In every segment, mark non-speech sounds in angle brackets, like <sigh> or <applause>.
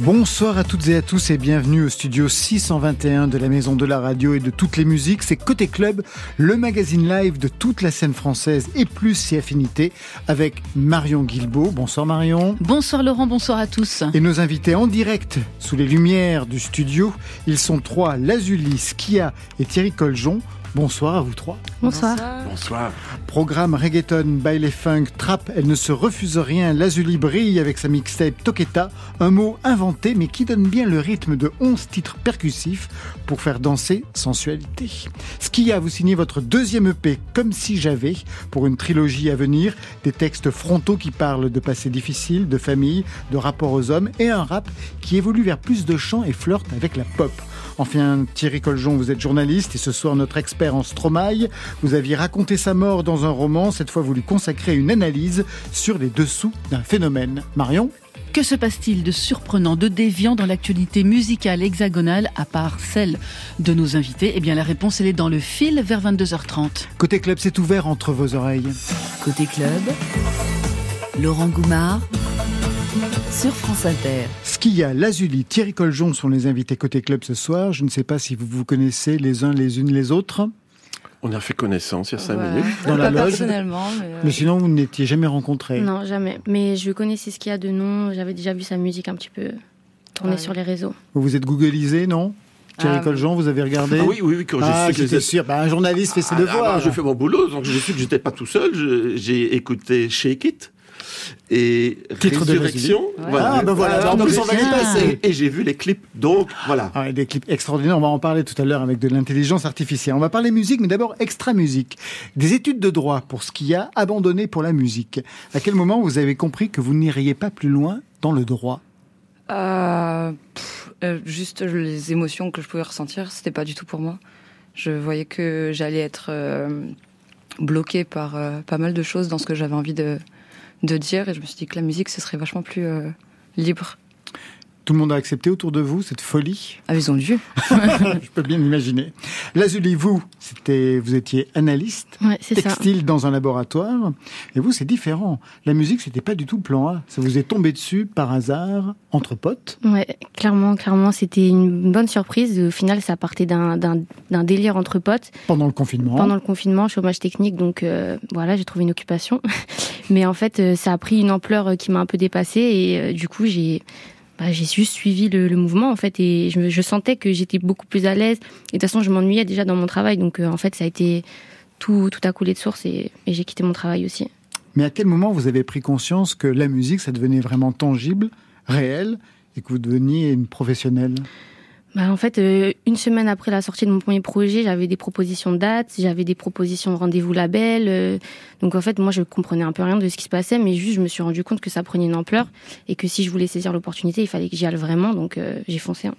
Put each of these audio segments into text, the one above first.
Bonsoir à toutes et à tous et bienvenue au studio 621 de la Maison de la Radio et de toutes les musiques. C'est Côté Club, le magazine live de toute la scène française et plus si affinité avec Marion Guilbeault. Bonsoir Marion. Bonsoir Laurent, bonsoir à tous. Et nos invités en direct sous les lumières du studio, ils sont trois, Lazuli, Skia et Thierry Coljon. Bonsoir à vous trois. Bonsoir. Bonsoir. Programme reggaeton, baile funk, trap, elle ne se refuse rien. Lazuli brille avec sa mixtape Toketa, un mot inventé mais qui donne bien le rythme de 11 titres percussifs pour faire danser sensualité. Skia, vous signez votre deuxième EP Comme si j'avais pour une trilogie à venir, des textes frontaux qui parlent de passé difficile, de famille, de rapport aux hommes et un rap qui évolue vers plus de chants et flirte avec la pop. Enfin, Thierry Coljon, vous êtes journaliste et ce soir notre expert en Stromae. Vous aviez raconté sa mort dans un roman. Cette fois, vous lui consacrez une analyse sur les dessous d'un phénomène. Marion Que se passe-t-il de surprenant, de déviant dans l'actualité musicale hexagonale, à part celle de nos invités? Eh bien, la réponse, elle est dans le fil vers 22h30. Côté club, c'est ouvert entre vos oreilles. Côté club, Laurent Goumard sur France Inter. Skia, Lazuli, Thierry Coljon sont les invités côté club ce soir. Je ne sais pas si vous vous connaissez les uns les unes les autres. On a fait connaissance il y a cinq Ouais. minutes. Dans la Pas loge. personnellement, mais, euh, Mais sinon, vous n'étiez jamais rencontrés. Non, jamais. Mais je connaissais ce qu'il y a de nom. J'avais déjà vu sa musique un petit peu tourner Ouais. sur les réseaux. Vous vous êtes googlisé, non? Thierry Ah, Coljon, vous avez regardé? Ah oui, oui, oui, quand j'ai Ah, su que j'étais sûr. Bah, un journaliste fait ses Ah, ah, devoirs. bah, je fais mon boulot, donc j'ai su que j'étais pas tout seul. Je- J'ai écouté Shake It et Titre de Résurrection. Ouais. Ah, ben voilà, en donc plus, j'ai- on va les passer. Et, et j'ai vu les clips, donc voilà. Ah, des clips extraordinaires. On va en parler tout à l'heure avec de l'intelligence artificielle. On va parler musique, mais d'abord extra musique. Des études de droit pour ce qui a abandonné pour la musique. À quel moment vous avez compris que vous n'iriez pas plus loin dans le droit? Euh, pff, euh, juste les émotions que je pouvais ressentir, c'était pas du tout pour moi. Je voyais que j'allais être euh, bloquée par euh, pas mal de choses dans ce que j'avais envie de, de dire, et je me suis dit que la musique, ce serait vachement plus euh, libre. Tout le monde a accepté autour de vous cette folie Ah, ils ont dû. <laughs> Je peux bien l'imaginer. Lazuli, vous, c'était, vous étiez analyste, Ouais, c'est ça. textile dans un laboratoire. Et vous, c'est différent. La musique, c'était pas du tout le plan A. Ça vous est tombé dessus par hasard, entre potes. Ouais, clairement, clairement, c'était une bonne surprise. Au final, ça partait d'un- d'un d'un délire entre potes. Pendant le confinement. Pendant le confinement, chômage technique, donc euh, voilà, j'ai trouvé une occupation. <laughs> Mais en fait, euh, ça a pris une ampleur euh, qui m'a un peu dépassée et euh, du coup, j'ai bah, j'ai juste suivi le, mouvement en fait et je, sentais que j'étais beaucoup plus à l'aise. Et de toute façon, je m'ennuyais déjà dans mon travail, donc euh, en fait, ça a été tout, tout a coulé de source et, et j'ai quitté mon travail aussi. Mais à quel moment vous avez pris conscience que la musique, ça devenait vraiment tangible, réel, et que vous deveniez une professionnelle? Bah, en fait, euh, une semaine après la sortie de mon premier projet, j'avais des propositions de dates, j'avais des propositions de rendez-vous label. euh, donc en fait, moi, je comprenais un peu rien de ce qui se passait, mais juste, je me suis rendu compte que ça prenait une ampleur et que si je voulais saisir l'opportunité, il fallait que j'y aille vraiment. Donc euh, j'ai foncé. hein.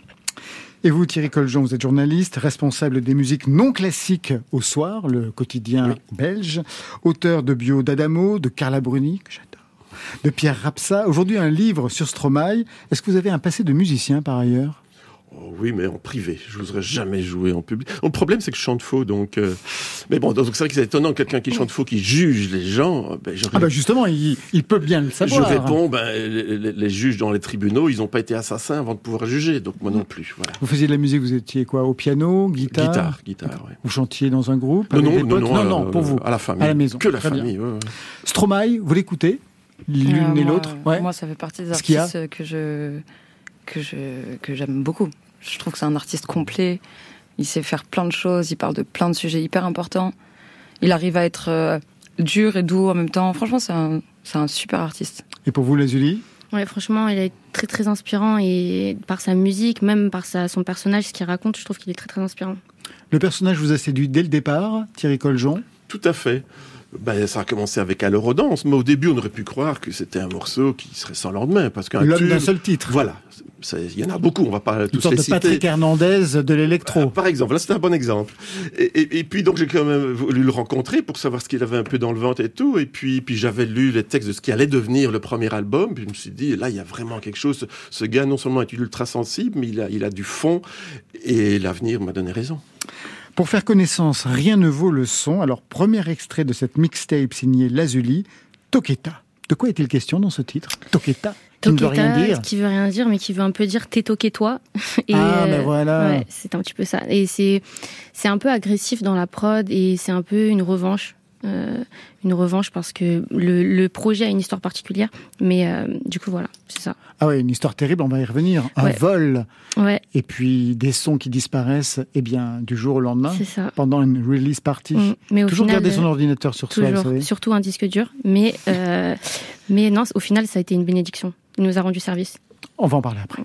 Et vous, Thierry Coljon, vous êtes journaliste, responsable des musiques non classiques au soir, le quotidien belge, auteur de bio d'Adamo, de Carla Bruni, que j'adore, de Pierre Rapsa. Aujourd'hui, un livre sur Stromae. Est-ce que vous avez un passé de musicien par ailleurs? Oui, mais en privé. Je n'oserais jamais jouer en public. Le problème, c'est que je chante faux, donc. euh, Mais bon, donc c'est vrai que c'est étonnant quelqu'un qui chante faux, qui juge les gens. Ben, j'aurais- Ah bah justement, il, il peut bien le je savoir. réponds, ben, les, les- les juges dans les tribunaux, ils n'ont pas été assassins avant de pouvoir juger, donc moi non plus. Voilà. Vous faisiez de la musique, vous étiez quoi Au piano, guitare? Guitare, guitare, ouais. Vous chantiez dans un groupe Non, avec non, des non, potes? non, non, euh, pour vous. À la famille. À la maison. Que la Très famille, ouais, ouais. Stromae, vous l'écoutez? L'une Euh, et l'autre? Euh, ouais. Moi, ça fait partie des artistes que je que je que j'aime beaucoup. Je trouve que c'est un artiste complet. Il sait faire plein de choses. Il parle de plein de sujets hyper importants. Il arrive à être euh, dur et doux en même temps. Franchement, c'est un c'est un super artiste. Et pour vous, Lazuli? Ouais, franchement, il est très très inspirant et par sa musique, même par sa, son personnage, ce qu'il raconte, je trouve qu'il est très très inspirant. Le personnage vous a séduit dès le départ, Thierry Coljon? Tout à fait. ben, ça a commencé avec Aleurodance, mais au début, on aurait pu croire que c'était un morceau qui serait sans lendemain, parce qu'un L'homme tube- d'un seul titre. Voilà. Il y en a beaucoup, on va pas Une tous sorte les de citer. Patrick Hernandez de l'électro. Euh, Par exemple, là c'est un bon exemple. Et, et- et puis donc j'ai quand même voulu le rencontrer pour savoir ce qu'il avait un peu dans le ventre et tout. Et puis, puis j'avais lu les textes de ce qui allait devenir le premier album. Puis je me suis dit, là il y a vraiment quelque chose. Ce, ce gars non seulement est ultra sensible, mais il a, il a du fond. Et l'avenir m'a donné raison. Pour faire connaissance, rien ne vaut le son. Alors, premier extrait de cette mixtape signée Lazuli, Toketa. De quoi est-il question dans ce titre? Toketa, qui ne veut rien dire. qui veut rien dire, mais qui veut un peu dire t'es toqué toi. <laughs> Et, Ah, euh, ben voilà. Ouais, c'est un petit peu ça. Et c'est c'est un peu agressif dans la prod et c'est un peu une revanche. Euh, une revanche parce que le, le projet a une histoire particulière, mais euh, du coup voilà, c'est ça. Ah ouais, une histoire terrible, on va y revenir. Un Ouais. vol, Ouais, et puis des sons qui disparaissent, eh bien, du jour au lendemain, ça. pendant une release party. Mm. Mais au Toujours final, garder son euh, ordinateur sur soi, vous savez. surtout un disque dur. Mais euh, <laughs> mais non, au final, ça a été une bénédiction. Il nous a rendu service. On va en parler après.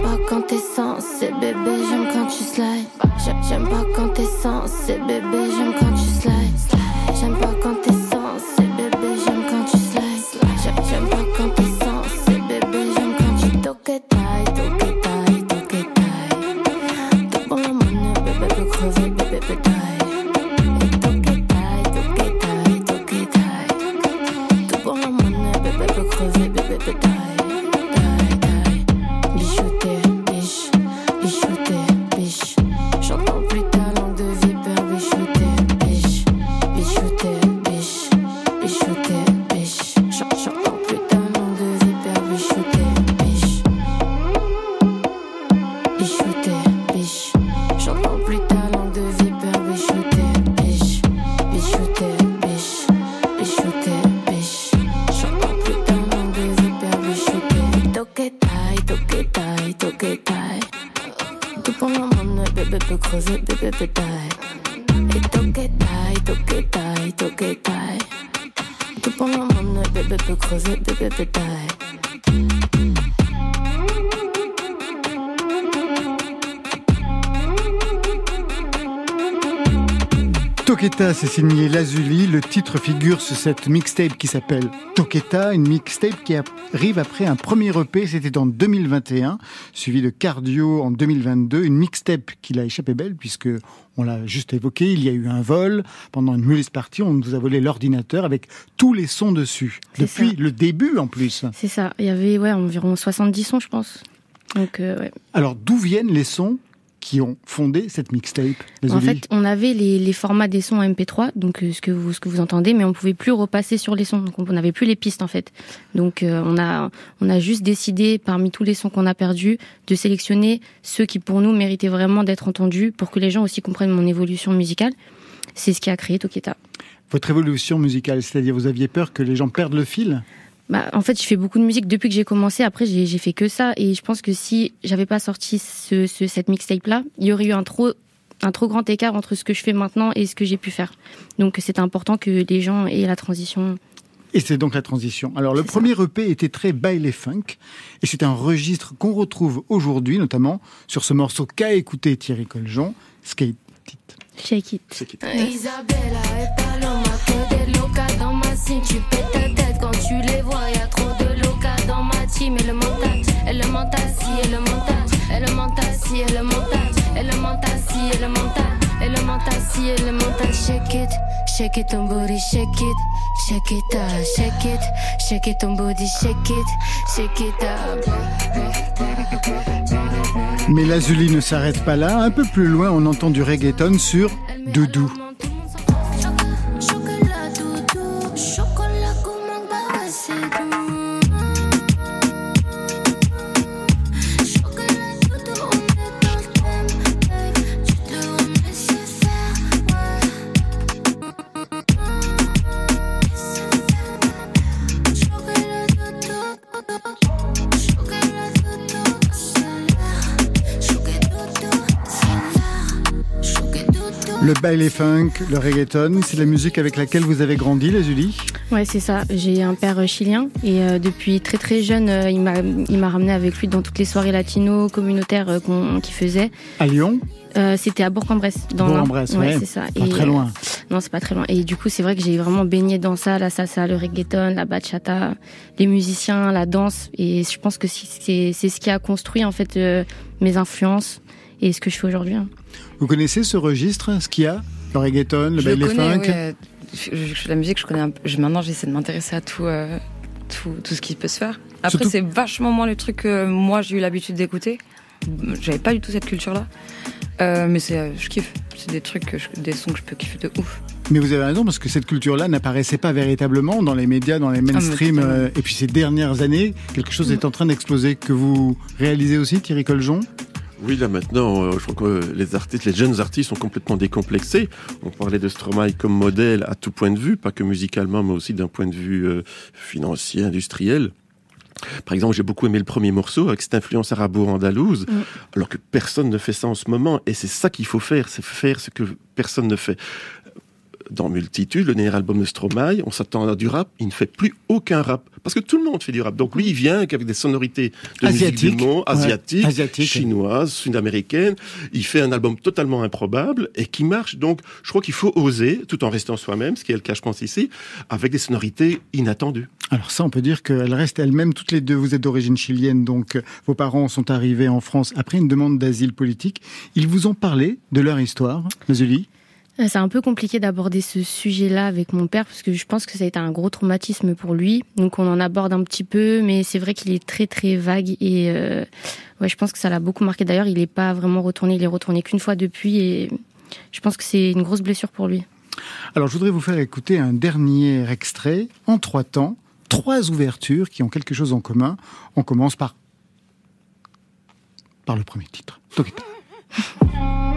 J'aime pas quand t'es censé, bébé, j'aime quand tu slides. J'aime- pas quand t'es censé, bébé, j'aime quand tu slides. J'aime pas figure sur cette mixtape qui s'appelle Toketa, une mixtape qui arrive après un premier EP, c'était en 2021, suivi de Cardio en 2022. Une mixtape qui l'a échappé belle puisque on l'a juste évoqué, il y a eu un vol pendant une release party, on nous a volé l'ordinateur avec tous les sons dessus. Depuis ça. le début en plus. C'est ça. Il y avait ouais, environ 70 sons, je pense. Donc, euh, ouais. Alors d'où viennent les sons? Qui ont fondé cette mixtape En fait, on avait les, les formats des sons en MP3, donc euh, ce que vous ce que vous entendez, mais on pouvait plus repasser sur les sons, donc on n'avait plus les pistes en fait. Donc euh, on a on a juste décidé parmi tous les sons qu'on a perdus de sélectionner ceux qui pour nous méritaient vraiment d'être entendus pour que les gens aussi comprennent mon évolution musicale. C'est ce qui a créé Toketa. Votre évolution musicale, c'est-à-dire vous aviez peur que les gens perdent le fil? Bah, en fait, je fais beaucoup de musique depuis que j'ai commencé. Après, j'ai fait que ça. Et je pense que si j'avais pas sorti ce, ce- cette mixtape-là, il y aurait eu un trop, un trop grand écart entre ce que je fais maintenant et ce que j'ai pu faire. Donc, c'est important que les gens aient la transition. Et c'est donc la transition. Alors le premier EP était très baile funk, et c'est un registre qu'on retrouve aujourd'hui, notamment sur ce morceau qu'a écouté Thierry Coljon, Skate It. Shake it. C'est qui Isabella cime. Tu pètes ta tête quand tu les vois. Y a trop de locas dans ma team. Et le mental, et le mental, si, et le mental. Et le mental, si, et le mental. Et le mental, si, et le mental. Et le mental, si, et le mental. Shake it, shake it, ton body, shake it. Shake it up, shake it. Shake it, ton body, shake it. Shake it up. Mais Lazuli ne s'arrête pas là. Un peu plus loin, on entend du reggaeton sur Doudou. Le baile funk, le reggaeton, c'est la musique avec laquelle vous avez grandi, Lazuli Ouais, c'est ça. J'ai un père euh, chilien et euh, depuis très très jeune, euh, il m'a ramené avec lui dans toutes les soirées latino communautaires euh, qu'il faisait. À Lyon Euh, C'était à Bourg-en-Bresse. Bourg-en-Bresse, ouais. c'est ça. Pas très loin. Non, c'est pas très loin. Et du coup, c'est vrai que j'ai vraiment baigné dans ça, la salsa, le reggaeton, la bachata, les musiciens, la danse. Et je pense que c'est c'est ce qui a construit en fait mes influences et ce que je fais aujourd'hui. hein. Vous connaissez ce registre, ce qu'il y a Le reggaeton, le connais, funk oui, euh, je- je- la musique, je connais un peu. Maintenant, j'essaie de m'intéresser à tout, euh, tout, tout ce qui peut se faire. Après, Surtout- c'est vachement moins le truc que moi, j'ai eu l'habitude d'écouter. J'avais pas du tout cette culture-là. Euh, mais c'est, euh, je kiffe. C'est des trucs, que je- des sons que je peux kiffer de ouf. Mais vous avez raison, parce que cette culture-là n'apparaissait pas véritablement dans les médias, dans les mainstream. totalement. euh, et puis ces dernières années, quelque chose est en train d'exploser. Que vous réalisez aussi, Thierry Coljon? Oui, là maintenant, euh, je crois que les artistes, les jeunes artistes sont complètement décomplexés. On parlait de Stromae comme modèle à tout point de vue, pas que musicalement, mais aussi d'un point de vue euh, financier, industriel. Par exemple, j'ai beaucoup aimé le premier morceau avec cette influence arabo-andalouse, Mm. alors que personne ne fait ça en ce moment. Et c'est ça qu'il faut faire, c'est faire ce que personne ne fait. Dans Multitude, le dernier album de Stromae, on s'attend à du rap, il ne fait plus aucun rap. Parce que tout le monde fait du rap. Donc lui, il vient avec des sonorités de musique Asiatique. du monde, Ouais, asiatiques, asiatique. chinoises, sud-américaines. Il fait un album totalement improbable et qui marche. Donc je crois qu'il faut oser, tout en restant soi-même, ce qui est le cas, je pense, ici, avec des sonorités inattendues. Alors ça, on peut dire qu'elles restent elles-mêmes toutes les deux. Vous êtes d'origine chilienne, donc euh, vos parents sont arrivés en France après une demande d'asile politique. Ils vous ont parlé de leur histoire, Mazuli? C'est un peu compliqué d'aborder ce sujet-là avec mon père parce que je pense que ça a été un gros traumatisme pour lui. Donc on en aborde un petit peu, mais c'est vrai qu'il est très très vague et euh, ouais, je pense que ça l'a beaucoup marqué. D'ailleurs, il n'est pas vraiment retourné, il est retourné qu'une fois depuis et je pense que c'est une grosse blessure pour lui. Alors, je voudrais vous faire écouter un dernier extrait en trois temps, trois ouvertures qui ont quelque chose en commun. On commence par par le premier titre. Tokita. <laughs>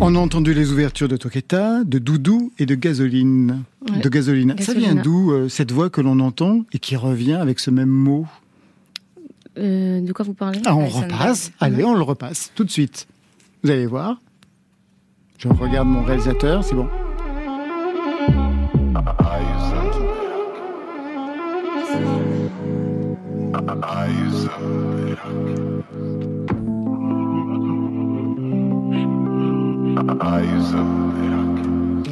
On a entendu les ouvertures de Toketa, de Doudou et de Gasoline. Ouais. De Gasolina. Ça vient d'où euh, cette voix que l'on entend et qui revient avec ce même mot Euh, de quoi vous parlez? Ah, on repasse. Allez, on le repasse tout de suite. Vous allez voir. Je regarde mon réalisateur, c'est bon.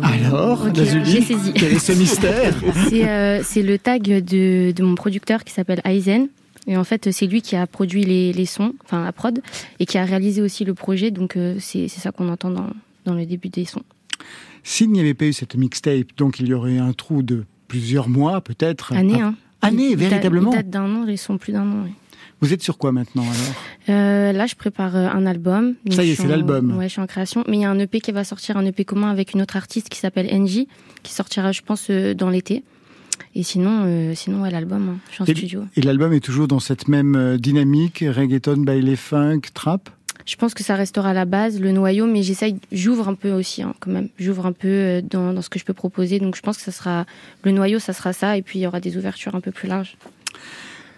Alors, Ok, Lazuli, j'ai saisi. quel est ce mystère <laughs> C'est euh, c'est le tag de, de mon producteur qui s'appelle Aizen. Et en fait, c'est lui qui a produit les, les sons, enfin la prod, et qui a réalisé aussi le projet. Donc euh, c'est ça qu'on entend dans, dans le début des sons. S'il n'y avait pas eu cette mixtape, donc il y aurait un trou de plusieurs mois, peut-être. Année, hein. Année, Il date- véritablement Il date d'un an, ils sont plus d'un an. oui. Vous êtes sur quoi maintenant alors Euh, là, je prépare euh, un album. Ça y est, c'est en- l'album. Ouais, je suis en création. Mais il y a un EP qui va sortir, un EP commun avec une autre artiste qui s'appelle NJ, qui sortira, je pense, euh, dans l'été. Et sinon, euh, sinon ouais, l'album, hein. je suis en Et- studio. Et l'album est toujours dans cette même dynamique, reggaeton, baile funk, trap? je pense que ça restera la base, le noyau, mais j'essaye, j'ouvre un peu aussi hein, quand même. J'ouvre un peu euh, dans, ce que je peux proposer. Donc je pense que ça sera le noyau, ça sera ça, et puis il y aura des ouvertures un peu plus larges.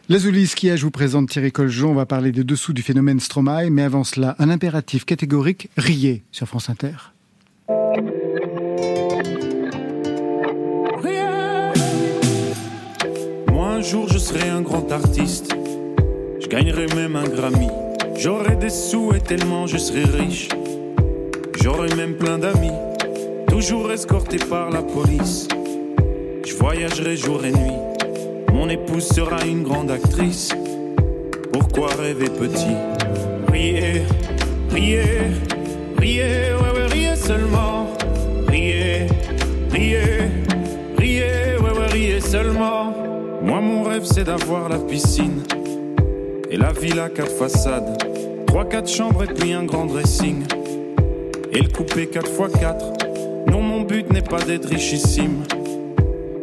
Lazuli Skia, je vous présente Thierry Coljon? On va parler des dessous du phénomène Stromae, mais avant cela, un impératif catégorique riez sur France Inter. Moi, un jour, je serai un grand artiste. Je gagnerai même un Grammy. J'aurai des sous tellement je serai riche. J'aurai même plein d'amis, toujours escortés par la police. Je voyagerai jour et nuit. Mon épouse sera une grande actrice. Pourquoi rêver petit? Riez, riez, riez, ouais, ouais, riez seulement. Riez, riez, riez, ouais, ouais, riez seulement. Moi, mon rêve, c'est d'avoir la piscine et la villa quatre façades. Trois, quatre chambres et puis un grand dressing. Et le coupé 4x4. Non, mon but n'est pas d'être richissime.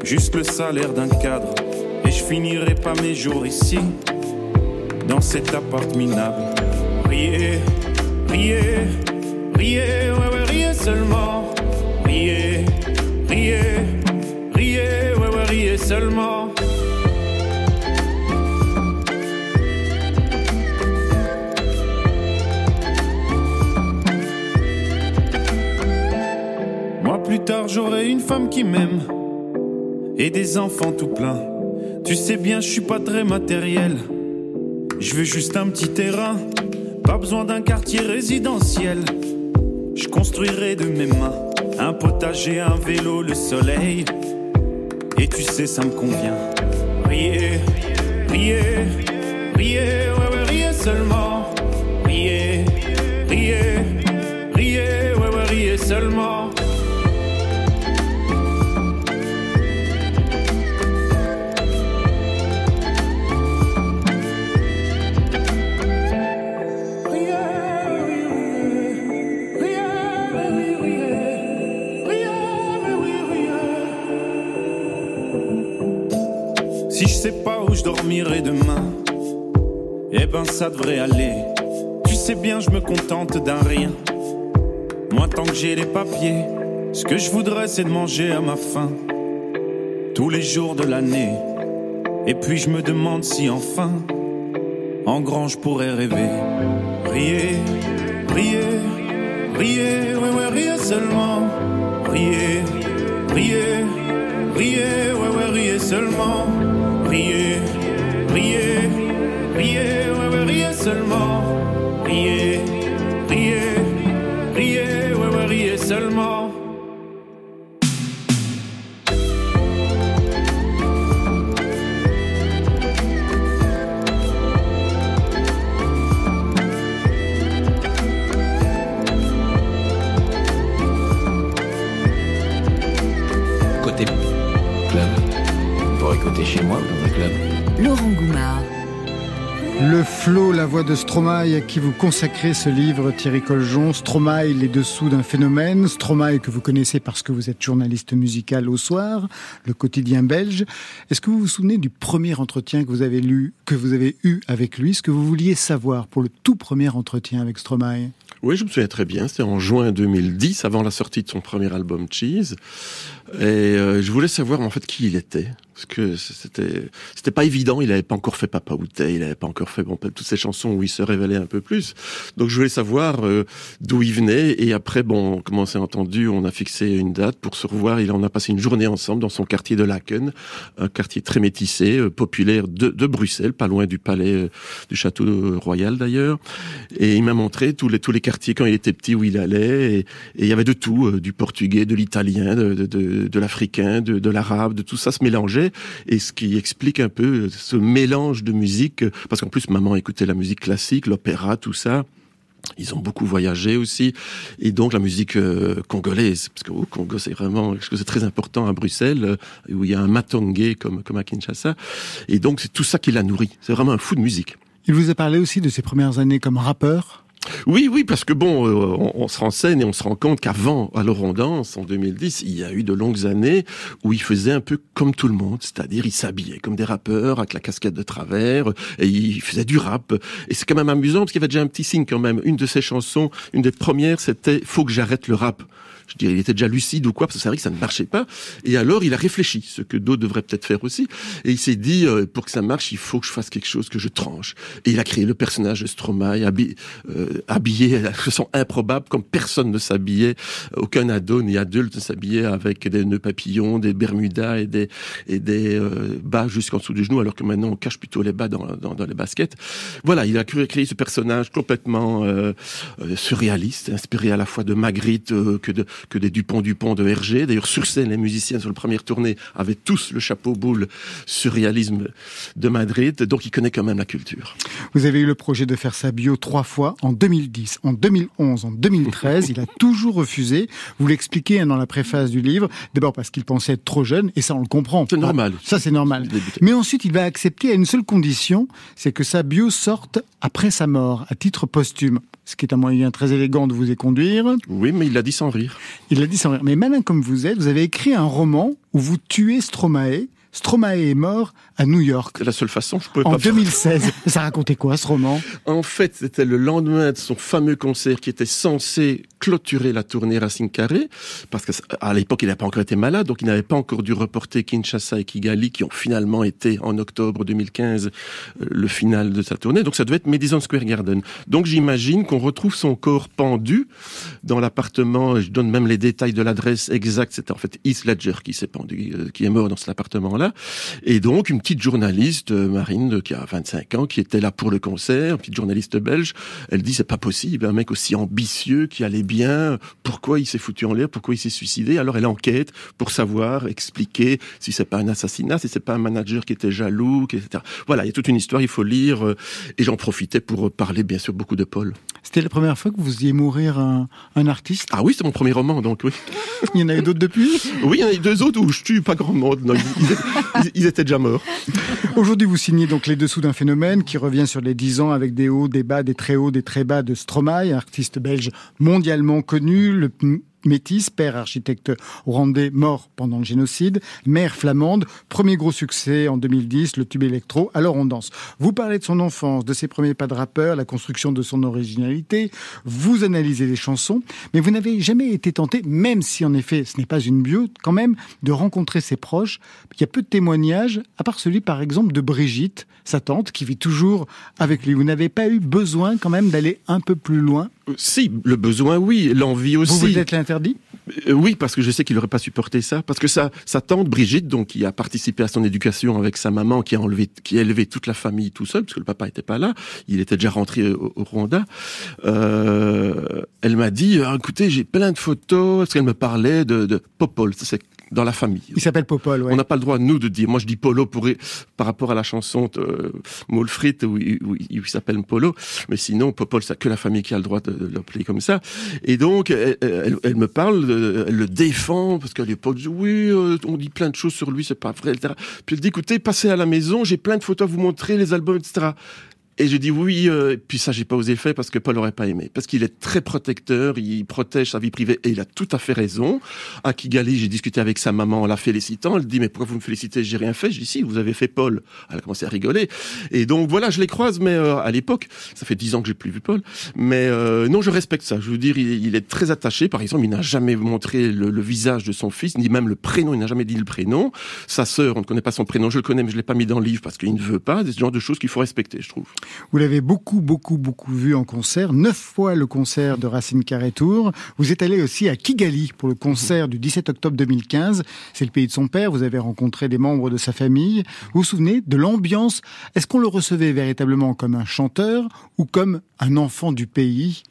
Juste le salaire d'un cadre. Et je finirai pas mes jours ici. Dans cet appart minable. Riez, riez, riez, ouais, ouais, riez seulement. Riez, riez, riez, ouais, ouais, riez seulement. Plus tard j'aurai une femme qui m'aime et des enfants tout plein. Tu sais bien, je suis pas très matériel. Je veux juste un petit terrain, pas besoin d'un quartier résidentiel. Je construirai de mes mains un potager, un vélo, le soleil. Et tu sais, ça me convient. Riez, riez, riez, ouais, ouais, riez seulement. Dormirai demain, eh ben ça devrait aller. Tu sais bien, je me contente d'un rien. Moi, tant que j'ai les papiers, ce que je voudrais, c'est de manger à ma faim. Tous les jours de l'année. Et puis je me demande si enfin, en grand, je pourrais rêver. Riez, riez, riez, ouais, ouais, riez seulement. Riez, riez, riez, ouais, ouais, riez seulement. Riez, riez, riez, ouais, ouais, riez seulement. Riez, riez, riez, ouais, ouais, riez seulement. De Stromae à qui vous consacrez ce livre, Thierry Coljon. Stromae, les dessous d'un phénomène. Stromae que vous connaissez parce que vous êtes journaliste musical au soir, le quotidien belge. Est-ce que vous vous souvenez du premier entretien que vous avez lu, que vous avez eu avec lui, ce que vous vouliez savoir pour le tout premier entretien avec Stromae? Oui, je me souviens très bien. C'était en juin 2010, avant la sortie de son premier album Cheese. Et euh, je voulais savoir en fait qui il était. Parce que c'était c'était pas évident. Il avait pas encore fait Papa Outé, il avait pas encore fait bon, toutes ces chansons où il se révélait un peu plus. Donc je voulais savoir euh, d'où il venait. Et après, bon, comme on s'est entendu, on a fixé une date pour se revoir. Il en a passé une journée ensemble dans son quartier de Laken, un quartier très métissé, euh, populaire de, de Bruxelles, pas loin du palais euh, du château royal d'ailleurs. Et il m'a montré tous les tous les quartiers quand il était petit où il allait. Et, il y avait de tout, euh, du portugais, de l'italien, de, de, de, l'africain, de, de l'arabe, de tout ça se mélangeait. Et ce qui explique un peu ce mélange de musique, parce qu'en plus maman écoutait la musique classique, l'opéra, tout ça. Ils ont beaucoup voyagé aussi, et donc la musique euh, congolaise, parce qu'au Congo c'est vraiment quelque chose de très important à Bruxelles, euh, où il y a un matongé comme comme à Kinshasa, et donc c'est tout ça qui l'a nourri. C'est vraiment un fou de musique. Il vous a parlé aussi de ses premières années comme rappeur Oui, oui, parce que bon, euh, on, on se renseigne et on se rend compte qu'avant, à Laurent-Dance, en 2010, il y a eu de longues années où il faisait un peu comme tout le monde, c'est-à-dire il s'habillait comme des rappeurs avec la casquette de travers et il faisait du rap. Et c'est quand même amusant parce qu'il y avait déjà un petit signe quand même. Une de ses chansons, une des premières, c'était Faut que j'arrête le rap. je dirais, il était déjà lucide ou quoi, parce que c'est vrai que ça ne marchait pas. Et alors, il a réfléchi, ce que d'autres devraient peut-être faire aussi. Et il s'est dit, euh, pour que ça marche, il faut que je fasse quelque chose, que je tranche. Et il a créé le personnage de Stromae, habillé, euh, habillé <laughs> de façon improbable, comme personne ne s'habillait, aucun ado ni adulte ne s'habillait avec des nœuds papillons, des bermudas et des, et des euh, bas jusqu'en dessous du genou, alors que maintenant on cache plutôt les bas dans, dans, dans les baskets. Voilà, il a créé ce personnage complètement euh, euh, surréaliste, inspiré à la fois de Magritte euh, que, de, que des Dupont-Dupont de Hergé. D'ailleurs, sur scène, les musiciens sur la première tournée avaient tous le chapeau boule surréalisme de Madrid, donc il connaît quand même la culture. Vous avez eu le projet de faire sa bio trois fois, en 2010, en 2011, en 2013. il a <laughs> toujours refusé. Vous l'expliquez hein, dans la préface du livre. D'abord parce qu'il pensait être trop jeune, et ça on le comprend. C'est normal. Ça c'est normal. Mais ensuite, il va accepter à une seule condition, c'est que sa bio sorte après sa mort, à titre posthume. Ce qui est un moyen très élégant de vous y conduire. Oui, mais il l'a dit sans rire. Il l'a dit sans rire. Mais malin comme vous êtes, vous avez écrit un roman où vous tuez Stromae. Stromae est mort à New York. C'est la seule façon, je pouvais En pas faire. 2016. <laughs> Ça racontait quoi ce roman? En fait, c'était le lendemain de son fameux concert qui était censé clôturer la tournée Racing Carré, parce que à l'époque, il n'avait pas encore été malade, donc il n'avait pas encore dû reporter Kinshasa et Kigali, qui ont finalement été en octobre 2015 euh, le final de sa tournée. Donc ça devait être Madison Square Garden. Donc j'imagine qu'on retrouve son corps pendu dans l'appartement. Je donne même les détails de l'adresse exacte. C'était en fait Heath Ledger qui s'est pendu, euh, qui est mort dans cet appartement-là. Et donc une petite journaliste euh, Marine qui a 25 ans, qui était là pour le concert, une petite journaliste belge. Elle dit c'est pas possible, un mec aussi ambitieux qui allait bien, pourquoi il s'est foutu en l'air, pourquoi il s'est suicidé? Alors elle enquête pour savoir, expliquer si c'est pas un assassinat, si c'est pas un manager qui était jaloux, etc. Voilà, il y a toute une histoire, il faut lire. euh, Et j'en profitais pour euh, parler bien sûr beaucoup de Paul. C'était la première fois que vous faisiez mourir un, un artiste? Ah oui, c'est mon premier roman, donc oui. <laughs> Il y en a eu d'autres depuis? Oui, il y en a eu deux autres où je tue pas grand monde. Non, ils, ils- étaient déjà morts. Aujourd'hui, vous signez donc les dessous d'un phénomène qui revient sur les dix ans avec des hauts, des bas, des très hauts, des très bas de Stromae, artiste belge mondialement connu, m- métis, père architecte rwandais mort pendant le génocide, mère flamande, premier gros succès en 2010, le tube électro, alors on danse. Vous parlez de son enfance, de ses premiers pas de rappeur, la construction de son originalité, vous analysez les chansons, mais vous n'avez jamais été tenté, même si en effet ce n'est pas une bio, quand même, de rencontrer ses proches. Il y a peu de témoignages, à part celui par exemple de Brigitte, sa tante, qui vit toujours avec lui. Vous n'avez pas eu besoin quand même d'aller un peu plus loin? Euh, Si, le besoin, oui, l'envie aussi. Vous vous êtes l'interdit? Euh, oui, parce que je sais qu'il n'aurait pas supporté ça. Parce que sa, sa tante Brigitte, donc, qui a participé à son éducation avec sa maman, qui a enlevé, qui a élevé toute la famille tout seul, parce que le papa était pas là, il était déjà rentré au, au Rwanda. Euh, elle m'a dit, Ah, écoutez, j'ai plein de photos, parce qu'elle me parlait de, de Popol, ça, c'est dans la famille. Il s'appelle Popol, ouais. On n'a pas le droit, nous, de dire. Moi, je dis Polo pour, par rapport à la chanson euh, Molfrit, où, il- où il il s'appelle Polo. Mais sinon, Popol, c'est que la famille qui a le droit de, de l'appeler comme ça. Et donc, elle, elle- elle me parle, de- elle le défend, parce qu'à l'époque, oui, euh, on dit plein de choses sur lui, c'est pas vrai, etc. Puis elle dit, écoutez, passez à la maison, j'ai plein de photos à vous montrer, les albums, etc. Et je dis oui, euh, puis ça j'ai pas osé le faire parce que Paul aurait pas aimé. Parce qu'il est très protecteur, il protège sa vie privée et il a tout à fait raison. À Kigali, j'ai discuté avec sa maman en la félicitant. Elle dit mais pourquoi vous me félicitez? J'ai rien fait. Je dis si, vous avez fait Paul. Elle a commencé à rigoler. Et donc voilà, je les croise, mais euh, à l'époque, ça fait dix ans que j'ai plus vu Paul. Mais euh, non, je respecte ça. Je veux dire, il, est très attaché. Par exemple, il n'a jamais montré le, le visage de son fils, ni même le prénom. Il n'a jamais dit le prénom. Sa sœur, on ne connaît pas son prénom. Je le connais, mais je l'ai pas mis dans le livre parce qu'il ne veut pas. C'est ce genre de choses qu'il faut respecter, je trouve. Vous l'avez beaucoup, beaucoup, beaucoup vu en concert. Neuf fois le concert de Racine Carré Tour. Vous êtes allé aussi à Kigali pour le concert du 17 octobre 2015. C'est le pays de son père. Vous avez rencontré des membres de sa famille. Vous vous souvenez de l'ambiance? Est-ce qu'on le recevait véritablement comme un chanteur ou comme un enfant du pays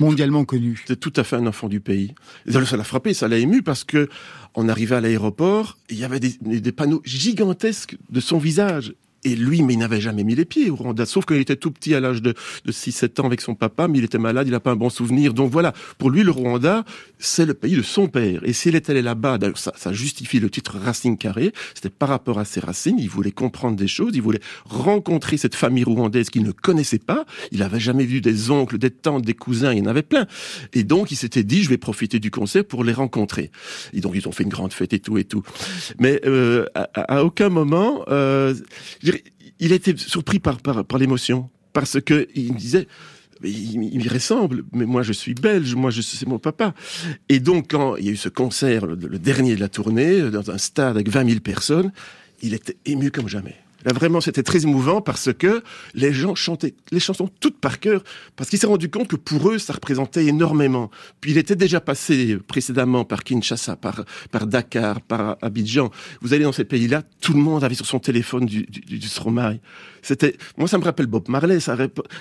mondialement connu? C'est tout à fait un enfant du pays. Ça l'a frappé, ça l'a ému parce que on arrivait à l'aéroport, il y avait des panneaux gigantesques de son visage. Et lui, mais il n'avait jamais mis les pieds au Rwanda, sauf qu'il était tout petit à l'âge de, de 6-7 ans avec son papa, mais il était malade, il n'a pas un bon souvenir. Donc voilà, pour lui, le Rwanda, c'est le pays de son père. Et s'il est allé là-bas, d'ailleurs, ça, ça justifie le titre Racine Carré, c'était par rapport à ses racines, il voulait comprendre des choses, il voulait rencontrer cette famille rwandaise qu'il ne connaissait pas, il avait jamais vu des oncles, des tantes, des cousins, il y en avait plein. Et donc, il s'était dit, je vais profiter du concert pour les rencontrer. Et donc, ils ont fait une grande fête et tout et tout. Mais euh, à, à aucun moment, euh, il était surpris par, par, par l'émotion. Parce que il me disait, il, il ressemble, mais moi je suis belge, moi je c'est mon papa. Et donc quand il y a eu ce concert, le, le dernier de la tournée, dans un stade avec 20 000 personnes, il était ému comme jamais. Là, vraiment, c'était très émouvant parce que les gens chantaient les chansons toutes par cœur, parce qu'il s'est rendu compte que pour eux, ça représentait énormément. Puis il était déjà passé précédemment par Kinshasa, par, Dakar, par Abidjan. Vous allez dans ces pays-là, tout le monde avait sur son téléphone du, du, du Stromae. C'était, moi, ça me rappelle Bob Marley, ça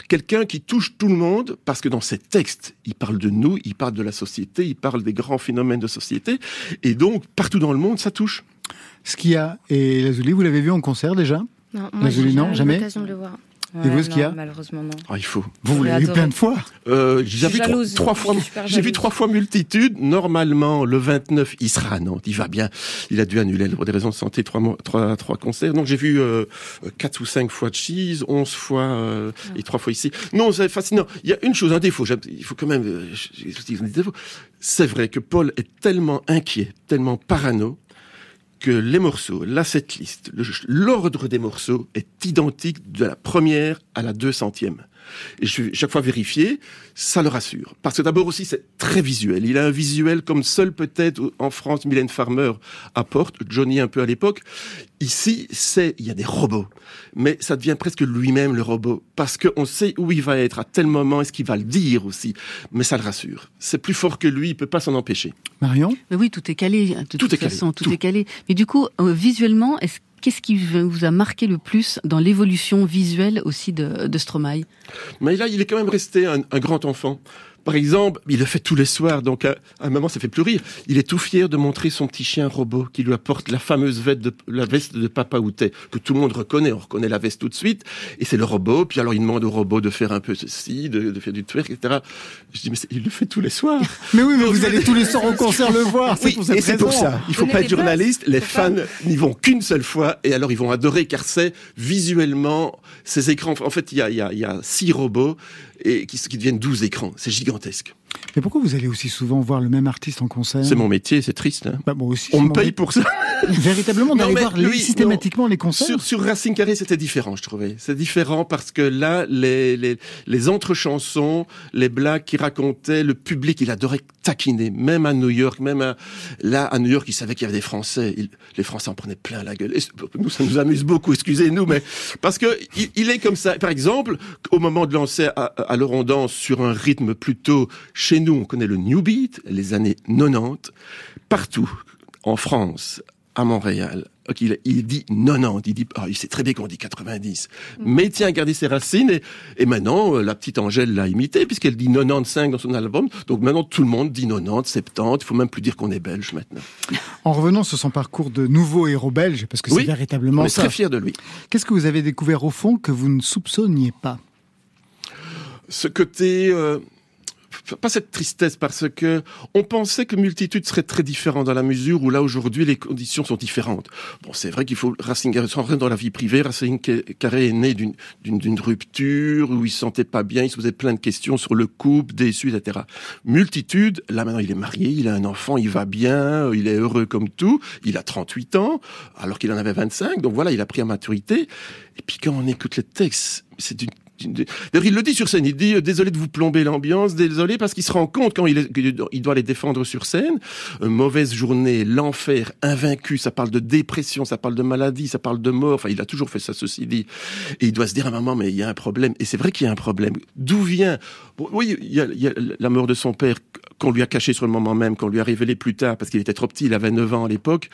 quelqu'un qui touche tout le monde, parce que dans ses textes, il parle de nous, il parle de la société, il parle des grands phénomènes de société, et donc, partout dans le monde, ça touche. Skia et Lazuli, vous l'avez vu en concert déjà Non, moi, j'ai Julie, non, jamais l'occasion de le voir. Et vous, Ouais, ce qu'il y a non, Malheureusement, non. Ah, il faut. Vous, l'avez vu plein de fois Euh, j'ai vu trois, fois, j'ai vu trois fois multitude. Normalement, le 29, il sera à Nantes. Il va bien. Il a dû annuler pour des raisons de santé trois, mois- trois, trois concerts. Donc j'ai vu euh, quatre ou cinq fois de cheese, onze fois euh, et trois fois ici. Non, c'est fascinant. Il y a une chose, un défaut. Il faut quand même. euh. C'est vrai que Paul est tellement inquiet, tellement parano que les morceaux, la setlist, l'ordre des morceaux est identique de la première à la deux centième. Et je vais chaque fois vérifier, ça le rassure. Parce que d'abord aussi, c'est très visuel. Il a un visuel comme seul peut-être en France Mylène Farmer apporte, Johnny un peu à l'époque. Ici, c'est, il y a des robots. Mais ça devient presque lui-même le robot. Parce qu'on sait où il va être à tel moment, est-ce qu'il va le dire aussi. Mais ça le rassure. C'est plus fort que lui, il peut pas s'en empêcher. Marion? Mais oui, tout est calé. De Tout toute est calé, façon, tout, tout. est calé. Mais du coup, euh, visuellement, est-ce Qu'est-ce qui vous a marqué le plus dans l'évolution visuelle aussi de, de Stromae? Mais là, il est quand même resté un, un grand enfant. Par exemple, il le fait tous les soirs, donc à, à un moment, ça fait plus rire. Il est tout fier de montrer son petit chien robot qui lui apporte la fameuse veste de, la veste de Papa Outet, que tout le monde reconnaît. On reconnaît la veste tout de suite. Et c'est le robot. Puis alors, il demande au robot de faire un peu ceci, de, de faire du twerk, etc. Je dis, mais c'est- il le fait tous les soirs. <laughs> Mais oui, mais vous allez tous les soirs au concert le voir. Oui, cette et c'est pour ça. Il faut pas être journaliste. Les fans n'y vont qu'une seule fois et alors ils vont adorer car c'est visuellement ces écrans. En fait, il y a, il y a, il y a six robots et qui, qui deviennent 12 écrans. C'est gigantesque gigantesque. Mais pourquoi vous allez aussi souvent voir le même artiste en concert C'est mon métier, c'est triste. hein. Bah, moi aussi. On me paye pour ça. <laughs> Véritablement, d'aller voir oui, systématiquement les concerts. Sur, sur Racing Carré, c'était différent, je trouvais. C'est différent parce que là, les, les, les entre-chansons, les blagues qu'il racontait, le public, il adorait taquiner. Même à New York, même à, là, à New York, il savait qu'il y avait des Français. Il- les Français en prenaient plein la gueule. Et nous, ça nous amuse beaucoup, excusez-nous, mais parce que il, il est comme ça. Par exemple, au moment de lancer à, à Laurent Danse sur un rythme plutôt, chez nous, on connaît le New Beat, les années 90, partout, en France, à Montréal, il, il dit 90, il dit, ah, il sait très bien qu'on dit 90. Mais il tient à garder ses racines et, et maintenant, euh, la petite Angèle l'a imité puisqu'elle dit 95 dans son album. Donc maintenant, tout le monde dit 90, 70. Il faut même plus dire qu'on est belge maintenant. En revenant sur son parcours de nouveau héros belge, parce que Oui, c'est On véritablement est ça. très fiers de lui. Qu'est-ce que vous avez découvert au fond que vous ne soupçonniez pas? Ce côté euh, pas cette tristesse parce que on pensait que multitude serait très différent dans la mesure où là aujourd'hui les conditions sont différentes. Bon, c'est vrai qu'il faut Racing sans rentrer dans la vie privée. Racing Carré est né d'une d'une d'une rupture où il se sentait pas bien, il se posait plein de questions sur le couple, déçu, etc. Multitude, là maintenant il est marié, il a un enfant, il va bien, il est heureux comme tout. Il a 38 ans alors qu'il en avait 25. Donc voilà, il a pris à maturité. Et puis quand on écoute les textes, c'est une une- D'ailleurs, il le dit sur scène. Il dit euh, désolé de vous plomber l'ambiance, désolé parce qu'il se rend compte quand il, est- qu'il il doit les défendre sur scène. Euh, mauvaise journée, l'enfer, invaincu. Ça parle de dépression, ça parle de maladie, ça parle de mort. Enfin, il a toujours fait ça, ceci dit. Et il doit se dire à un moment, mais il y a un problème. Et c'est vrai qu'il y a un problème. D'où vient? Bon, Oui, il y, a, il y a la mort de son père qu'on lui a caché sur le moment même, qu'on lui a révélé plus tard parce qu'il était trop petit. Il avait 9 ans à l'époque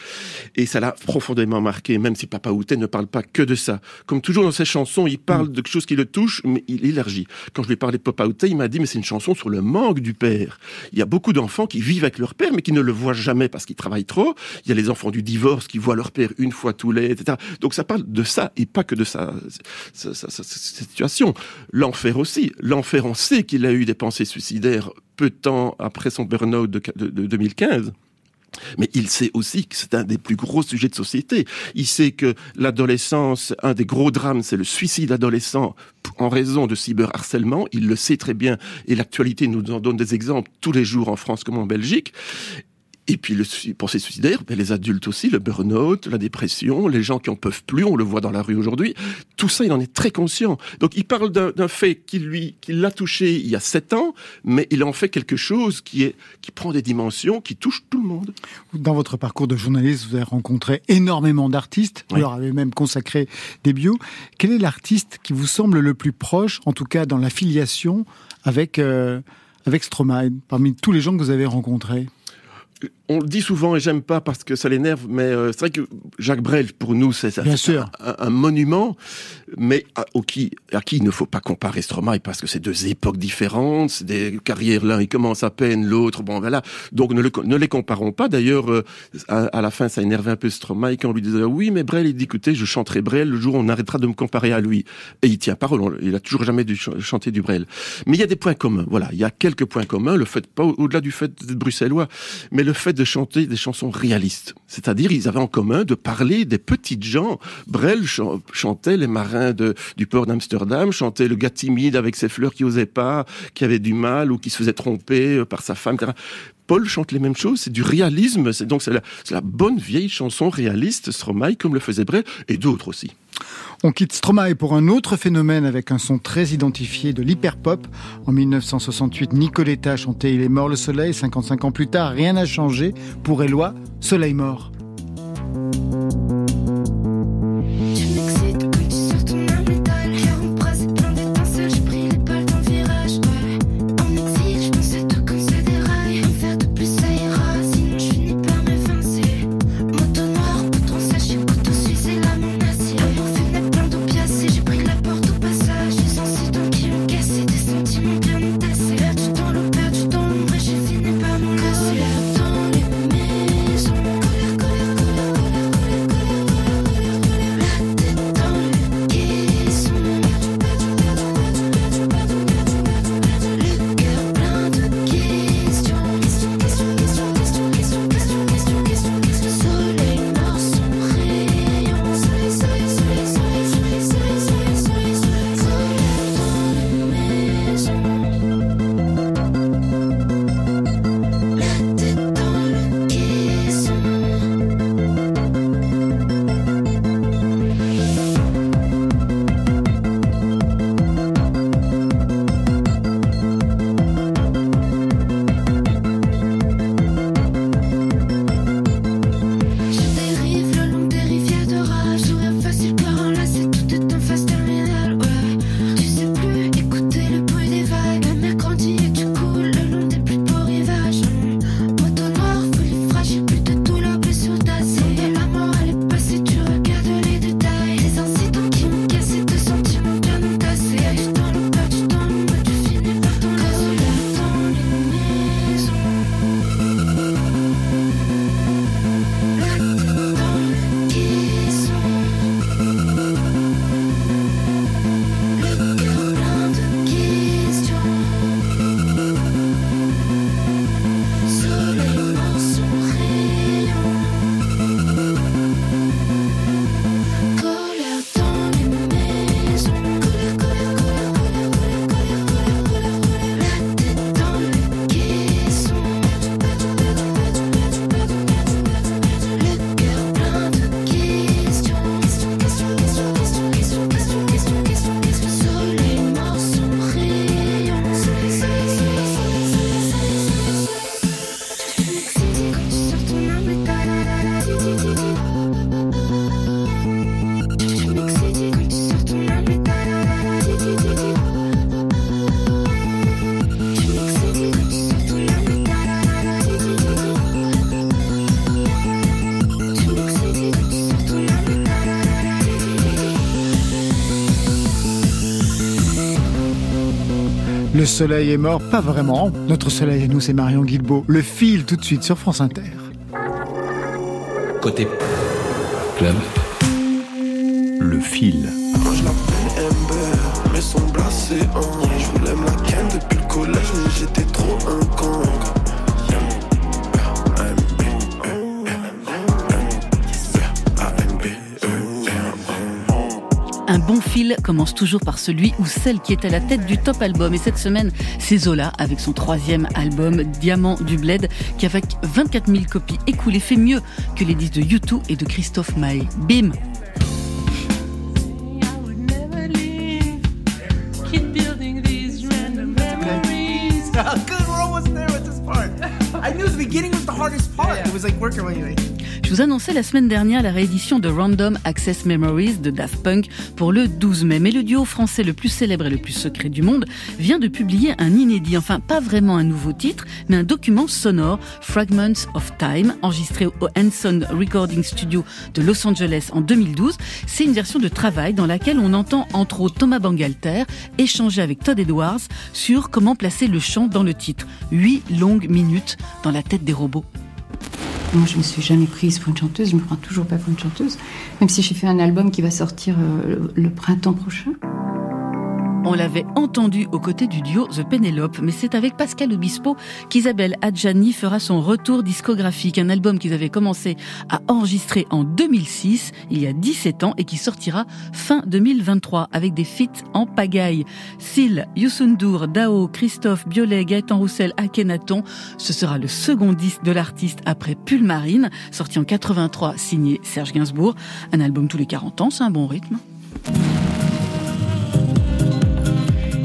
et ça l'a profondément marqué. Même si Papa Outé ne parle pas que de ça. Comme toujours dans ses chansons, il parle de quelque chose qui le touche, mais il élargit. Quand je lui ai parlé de Papa Outé, il m'a dit mais c'est une chanson sur le manque du père. Il y a beaucoup d'enfants qui vivent avec leur père, mais qui ne le voient jamais parce qu'ils travaillent trop. Il y a les enfants du divorce qui voient leur père une fois tous les, etc. Donc ça parle de ça et pas que de sa, situation. L'enfer aussi. L'enfer, on sait qu'il a eu des pensées suicidaires peu de temps après son burn-out de 2015. Mais il sait aussi que c'est un des plus gros sujets de société. Il sait que l'adolescence, un des gros drames, c'est le suicide adolescent en raison de cyberharcèlement. Il le sait très bien et l'actualité nous en donne des exemples tous les jours en France comme en Belgique. Et puis le sui- pensée suicidaire, ben, les adultes aussi, le burn-out, la dépression, les gens qui en peuvent plus, on le voit dans la rue aujourd'hui. Tout ça, il en est très conscient. Donc il parle d'un d'un fait qui lui, qui l'a touché il y a sept ans, mais il en fait quelque chose qui est, qui prend des dimensions, qui touche tout le monde. Dans votre parcours de journaliste, vous avez rencontré énormément d'artistes. Vous Oui. leur avez même consacré des bios. Quel est l'artiste qui vous semble le plus proche, en tout cas dans la filiation, avec, euh, avec Stromae, parmi tous les gens que vous avez rencontrés? On le dit souvent et j'aime pas parce que ça l'énerve, mais euh, c'est vrai que Jacques Brel, pour nous, c'est un, un monument, mais à, au qui, à qui il ne faut pas comparer Stromae parce que c'est deux époques différentes, des carrières, l'un il commence à peine, l'autre, bon voilà. Donc ne, le- ne les comparons pas. D'ailleurs, euh, à, à la fin, ça énervait un peu Stromae quand on lui disait oui, mais Brel, il dit écoutez, je chanterai Brel le jour où on arrêtera de me comparer à lui. Et il tient parole, on- il a toujours jamais dû ch- chanter du Brel. Mais il y a des points communs, voilà, il y a quelques points communs, le fait, pas au- au-delà du fait d'être bruxellois, mais le fait de chanter des chansons réalistes. C'est-à-dire, ils avaient en commun de parler des petites gens. Brel chan- chantait les marins de, du port d'Amsterdam, chantait le gars timide avec ses fleurs qui osait pas, qui avait du mal ou qui se faisait tromper euh, par sa femme. Paul chante les mêmes choses, c'est du réalisme, c'est donc c'est la bonne vieille chanson réaliste, Stromae, comme le faisait Brel, et d'autres aussi. On quitte Stromae pour un autre phénomène avec un son très identifié de l'hyperpop. En 1968, Nicoletta chantait Il est mort le soleil. 55 ans plus tard, rien n'a changé. Pour Éloi, Soleil mort. Soleil est mort, pas vraiment. Notre soleil à nous, c'est Marion Guilbeault. Le fil tout de suite sur France Inter. Côté club, Le fil. Je l'appelle Ember, mais son blasé en Je voulais la ken depuis le collège, mais j'étais trop un commence toujours par celui ou celle qui est à la tête du top album. Et cette semaine, c'est Zola avec son troisième album, Diamant du Bled, qui avec 24 000 copies écoulées fait mieux que les disques de U2 et de Christophe Maé. Bim How good, we're almost there with this part. I knew the beginning was the hardest part. It was like working when you like. Je vous annonçais la semaine dernière la réédition de Random Access Memories de Daft Punk pour le 12 mai. Mais le duo français le plus célèbre et le plus secret du monde vient de publier un inédit, enfin pas vraiment un nouveau titre, mais un document sonore, Fragments of Time, enregistré au Hanson Recording Studio de Los Angeles en 2012. C'est une version de travail dans laquelle on entend entre autres Thomas Bangalter échanger avec Todd Edwards sur comment placer le chant dans le titre. Huit longues minutes dans la tête des robots. Moi, je me suis jamais prise pour une chanteuse, je me prends toujours pas pour une chanteuse, même si j'ai fait un album qui va sortir euh, le printemps prochain. On l'avait entendu aux côtés du duo The Penelope, mais c'est avec Pascal Obispo qu'Isabelle Adjani fera son retour discographique, un album qu'ils avaient commencé à enregistrer en 2006, il y a 17 ans, et qui sortira fin 2023 avec des feats en pagaille. Sil, Youssoundour, Dao, Christophe, Biolay, Gaëtan Roussel, Akhenaton, ce sera le second disque de l'artiste après Pulmarine, sorti en 83, signé Serge Gainsbourg. Un album tous les 40 ans, c'est un bon rythme.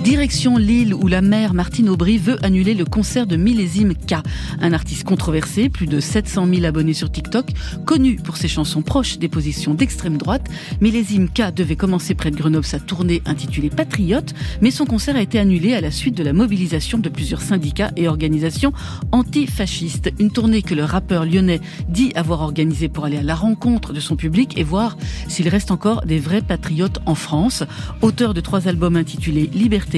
Direction Lille où la mère Martine Aubry veut annuler le concert de Millésime K, un artiste controversé, plus de 700 000 abonnés sur TikTok, connu pour ses chansons proches des positions d'extrême droite. Millésime K devait commencer près de Grenoble sa tournée intitulée Patriote, mais son concert a été annulé à la suite de la mobilisation de plusieurs syndicats et organisations antifascistes. Une tournée que le rappeur lyonnais dit avoir organisée pour aller à la rencontre de son public et voir s'il reste encore des vrais patriotes en France. Auteur de trois albums intitulés Liberté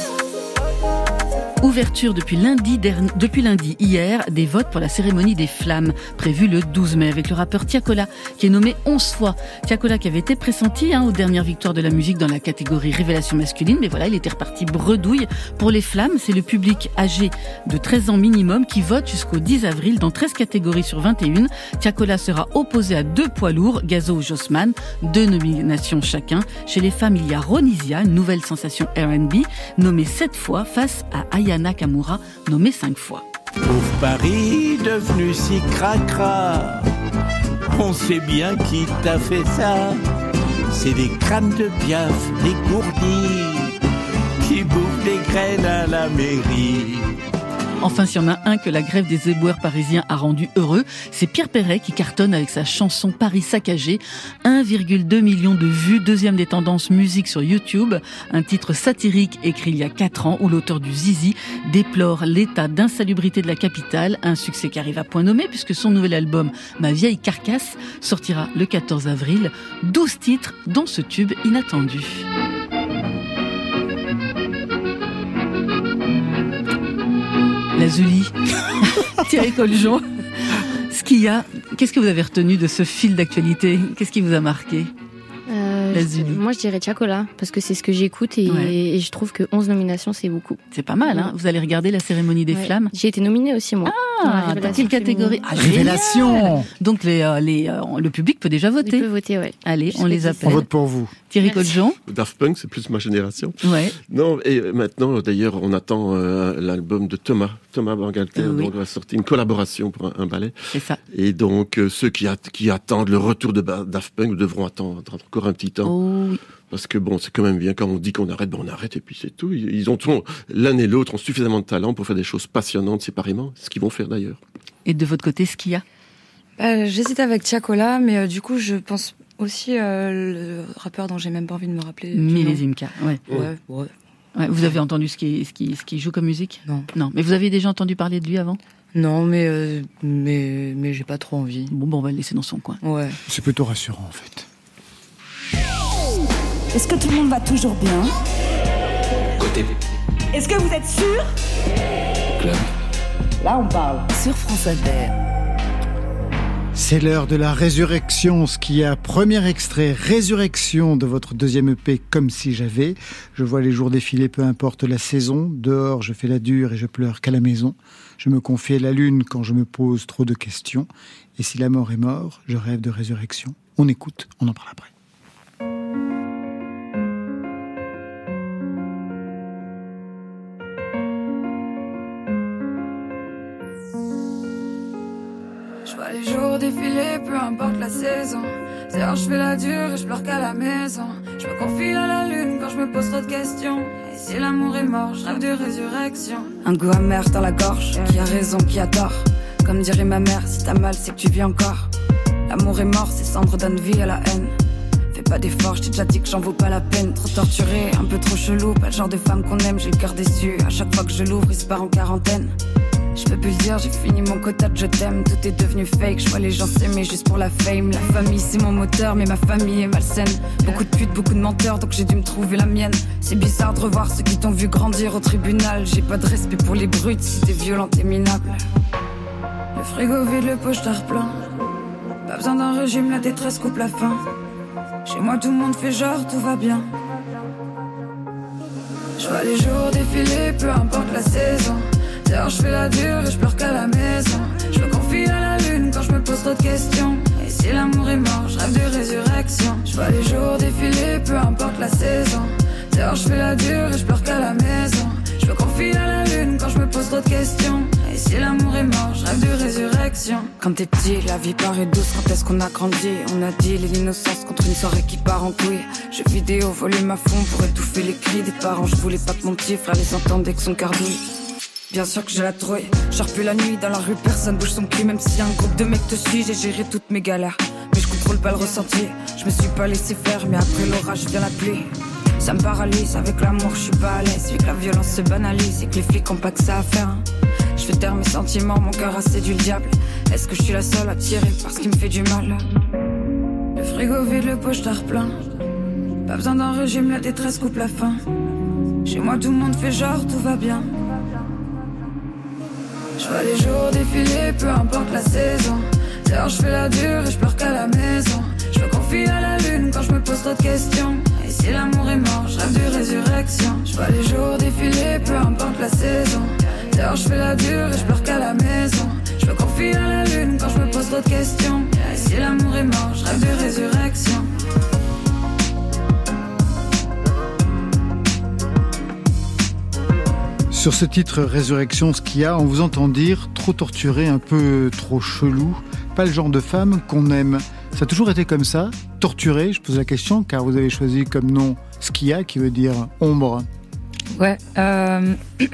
Ouverture depuis lundi, depuis lundi hier des votes pour la cérémonie des flammes prévue le 12 mai avec le rappeur Tiakola qui est nommé 11 fois. Tiakola qui avait été pressenti hein, aux dernières victoires de la musique dans la catégorie révélation masculine, mais voilà, il était reparti bredouille. Pour les flammes, c'est le public âgé de 13 ans minimum qui vote jusqu'au 10 avril dans 13 catégories sur 21. Tiakola sera opposé à deux poids lourds, Gazo ou Jossman, deux nominations chacun. Chez les femmes, il y a Ronisia, une nouvelle sensation R&B, nommée 7 fois face à Aya Nakamura, nommé cinq fois. Pauvre Paris, devenu si cracra, on sait bien qui t'a fait ça. C'est des crânes de piaf, des gourdis, qui bouffent des graines à la mairie. Enfin, s'il y en a un que la grève des éboueurs parisiens a rendu heureux, c'est Pierre Perret qui cartonne avec sa chanson Paris saccagé. 1,2 million de vues, deuxième des tendances musique sur YouTube. Un titre satirique écrit il y a 4 ans où l'auteur du Zizi déplore l'état d'insalubrité de la capitale. Un succès qui arrive à point nommé puisque son nouvel album Ma vieille carcasse sortira le 14 avril. 12 titres dont ce tube inattendu. Lazuli, <laughs> Thierry Coljon. Ce qu'il y a, qu'est-ce que vous avez retenu de ce fil d'actualité? Qu'est-ce qui vous a marqué? Euh. Moi, je dirais Chacola, parce que c'est ce que j'écoute et, Ouais. et je trouve que 11 nominations, c'est beaucoup. C'est pas mal, hein Vous allez regarder la cérémonie des Ouais. flammes J'ai été nominée aussi, moi. dans Ah, dans révélation quelle catégorie. Ah, génial Donc les, euh, les, euh, le public peut déjà voter. Il peut voter, ouais. Allez, on les appelle. On vote pour vous. Thierry. Coljon Daft Punk, c'est plus ma génération. Ouais. Non, et maintenant, d'ailleurs, on attend euh, l'album de Thomas, Thomas Bangalter, oui. donc on va sortir une collaboration pour un, un ballet. C'est ça. Et donc, euh, ceux qui, at- qui attendent le retour de Daft Punk devront attendre encore un petit temps. Oh oui. Parce que bon, c'est quand même bien quand on dit qu'on arrête, ben on arrête et puis c'est tout. Ils ont l'un et l'autre ont suffisamment de talent pour faire des choses passionnantes séparément, ce qu'ils vont faire d'ailleurs. Et de votre côté, ce qu'il y a? Bah, J'hésite avec Tiakola, mais euh, du coup, je pense aussi euh, le rappeur dont j'ai même pas envie de me rappeler. Millésime ouais. Ouais, ouais. Ouais, Vous avez entendu ce qui, ce qui, ce qui joue comme musique? Non. Non. Mais vous avez déjà entendu parler de lui avant? Non, mais euh, mais mais j'ai pas trop envie. Bon, bon, on va le laisser dans son coin. Ouais. C'est plutôt rassurant en fait. Est-ce que tout le monde va toujours bien Côté Est-ce que vous êtes sûr club. Là, on parle. Sur France Inter. C'est l'heure de la résurrection, ce qui a premier extrait, résurrection de votre deuxième EP, comme si j'avais. Je vois les jours défiler, peu importe la saison. Dehors, je fais la dure et je pleure qu'à la maison. Je me confie à la lune quand je me pose trop de questions. Et si la mort est mort, je rêve de résurrection. On écoute, on en parle après. Jours défiler, peu importe la saison. D'ailleurs, je fais la dure et je pleure qu'à la maison. Je me confie à la lune quand je me pose trop de questions. Et si l'amour est mort, je rêve de résurrection. Un goût amer dans la gorge, qui a raison, qui a tort. Comme dirait ma mère, si t'as mal, c'est que tu vis encore. L'amour est mort, ces cendres donnent vie à la haine. Fais pas d'efforts, je t'ai déjà dit que j'en vaux pas la peine. Trop torturé, un peu trop chelou, pas le genre de femme qu'on aime, j'ai le cœur déçu. À chaque fois que je l'ouvre, il se part en quarantaine. Je peux plus dire, j'ai fini mon quota je t'aime. Tout est devenu fake, je vois les gens s'aimer juste pour la fame. La famille c'est mon moteur, mais ma famille est malsaine. Beaucoup de putes, beaucoup de menteurs, donc j'ai dû me trouver la mienne. C'est bizarre de revoir ceux qui t'ont vu grandir au tribunal. J'ai pas de respect pour les brutes, si t'es violent, t'es minable. Le frigo vide, le pochetard plein. Pas besoin d'un régime, la détresse coupe la faim. Chez moi tout le monde fait genre, tout va bien. Je vois les jours défiler, peu importe la saison. D'ailleurs, je fais la dure et je pleure qu'à la maison. Je me confie à la lune quand je me pose trop questions. Et si l'amour est mort, je rêve de résurrection. Je vois les jours défiler, peu importe la saison. D'ailleurs, je fais la dure et je pleure qu'à la maison. Je me confie à la lune quand je me pose trop questions. Et si l'amour est mort, je rêve de résurrection. Quand t'es petit, la vie paraît douce. Quand est-ce qu'on a grandi? On a dit l'innocence contre une soirée qui part en couille. Jeux vidéo, volume à fond pour étouffer les cris des parents. Je voulais pas que mon petit frère les entende dès que son cœur douille. Bien sûr que j'ai la trouille. Je plus la nuit dans la rue, personne bouge son cul. Même si un groupe de mecs te suit, j'ai géré toutes mes galères. Mais je contrôle pas le ressenti. Je me suis pas laissé faire, mais après l'orage vient la pluie. Ça me paralyse, avec l'amour je suis pas à l'aise. Vu que la violence se banalise et que les flics ont pas que ça à faire. hein. Je fais taire mes sentiments, mon cœur a séduit le diable. Est-ce que je suis la seule à tirer parce qu'il me fait du mal? Le frigo vide, le pochetard plein. Pas besoin d'un régime, la détresse coupe la faim. Chez moi tout le monde fait genre, tout va bien. Je vois les jours défiler, peu importe la saison. D'ailleurs, je fais la dure et je pleure qu'à la maison. Je me confie à la lune quand je me pose trop de questions. Et si l'amour est mort, je rêve de résurrection. Je vois les jours défiler, peu importe la saison. D'ailleurs, je fais la dure et je pleure qu'à la maison. Je me confie à la lune quand je me pose trop de questions. Et si l'amour est mort, je rêve de résurrection. Sur ce titre Résurrection, ce on vous entend dire trop torturé, un peu trop chelou, pas le genre de femme qu'on aime. Ça a toujours été comme ça, torturé, je pose la question, car vous avez choisi comme nom Skia, qui veut dire ombre. Ouais. euh, <clears throat>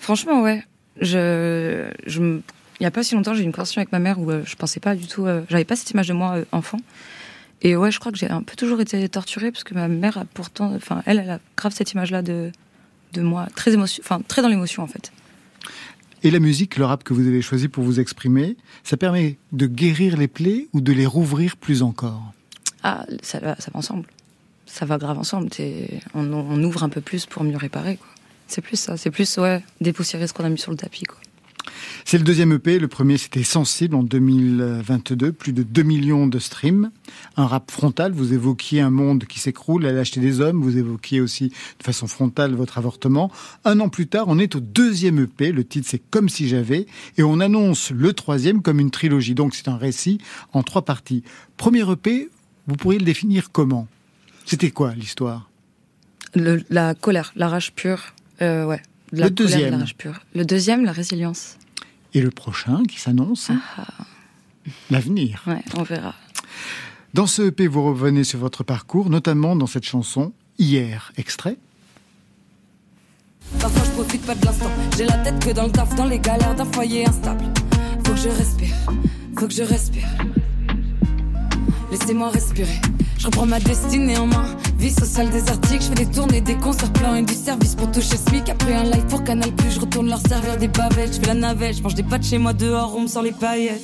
Franchement, ouais. Je, il y a pas si longtemps, j'ai eu une conversation avec ma mère où euh, je pensais pas du tout, euh, j'avais pas cette image de moi enfant. Et ouais, je crois que j'ai un peu toujours été torturée parce que ma mère a pourtant, enfin, elle, elle a grave cette image-là de, de moi, très émotion, enfin, très dans l'émotion en fait. Et la musique, le rap que vous avez choisi pour vous exprimer, ça permet de guérir les plaies ou de les rouvrir plus encore? Ah, ça va, ça va ensemble. Ça va grave ensemble. On, on ouvre un peu plus pour mieux réparer. C'est plus ça. C'est plus, ouais, dépoussiérer ce qu'on a mis sur le tapis, quoi. C'est le deuxième EP, le premier c'était Sensible en 2022, plus de 2 millions de streams. Un rap frontal, vous évoquiez un monde qui s'écroule. À l'acheter des hommes, vous évoquiez aussi de façon frontale votre avortement. Un an plus tard, on est au deuxième EP, le titre c'est Comme si j'avais, et on annonce le troisième comme une trilogie, donc c'est un récit en trois parties. Premier EP, vous pourriez le définir comment? C'était quoi l'histoire? La colère, la rage pure, euh, ouais. De La Le colère deuxième. La rage pure. Le deuxième, la résilience. Et le prochain qui s'annonce L'avenir. Ouais, on verra. Dans ce EP, vous revenez sur votre parcours, notamment dans cette chanson Hier, extrait. Parfois je profite pas de l'instant. J'ai la tête que dans le taf, dans les galères d'un foyer instable. Faut que je respire, faut que je respire. Laissez-moi respirer. Je reprends ma destinée en main. Vie sociale des articles, je fais des tournées, des concerts pleins et du service pour toucher SMIC. Après un live pour Canal Plus, je retourne leur servir des bavettes. Je fais la navette, je mange des pâtes chez moi dehors, on me sort les paillettes.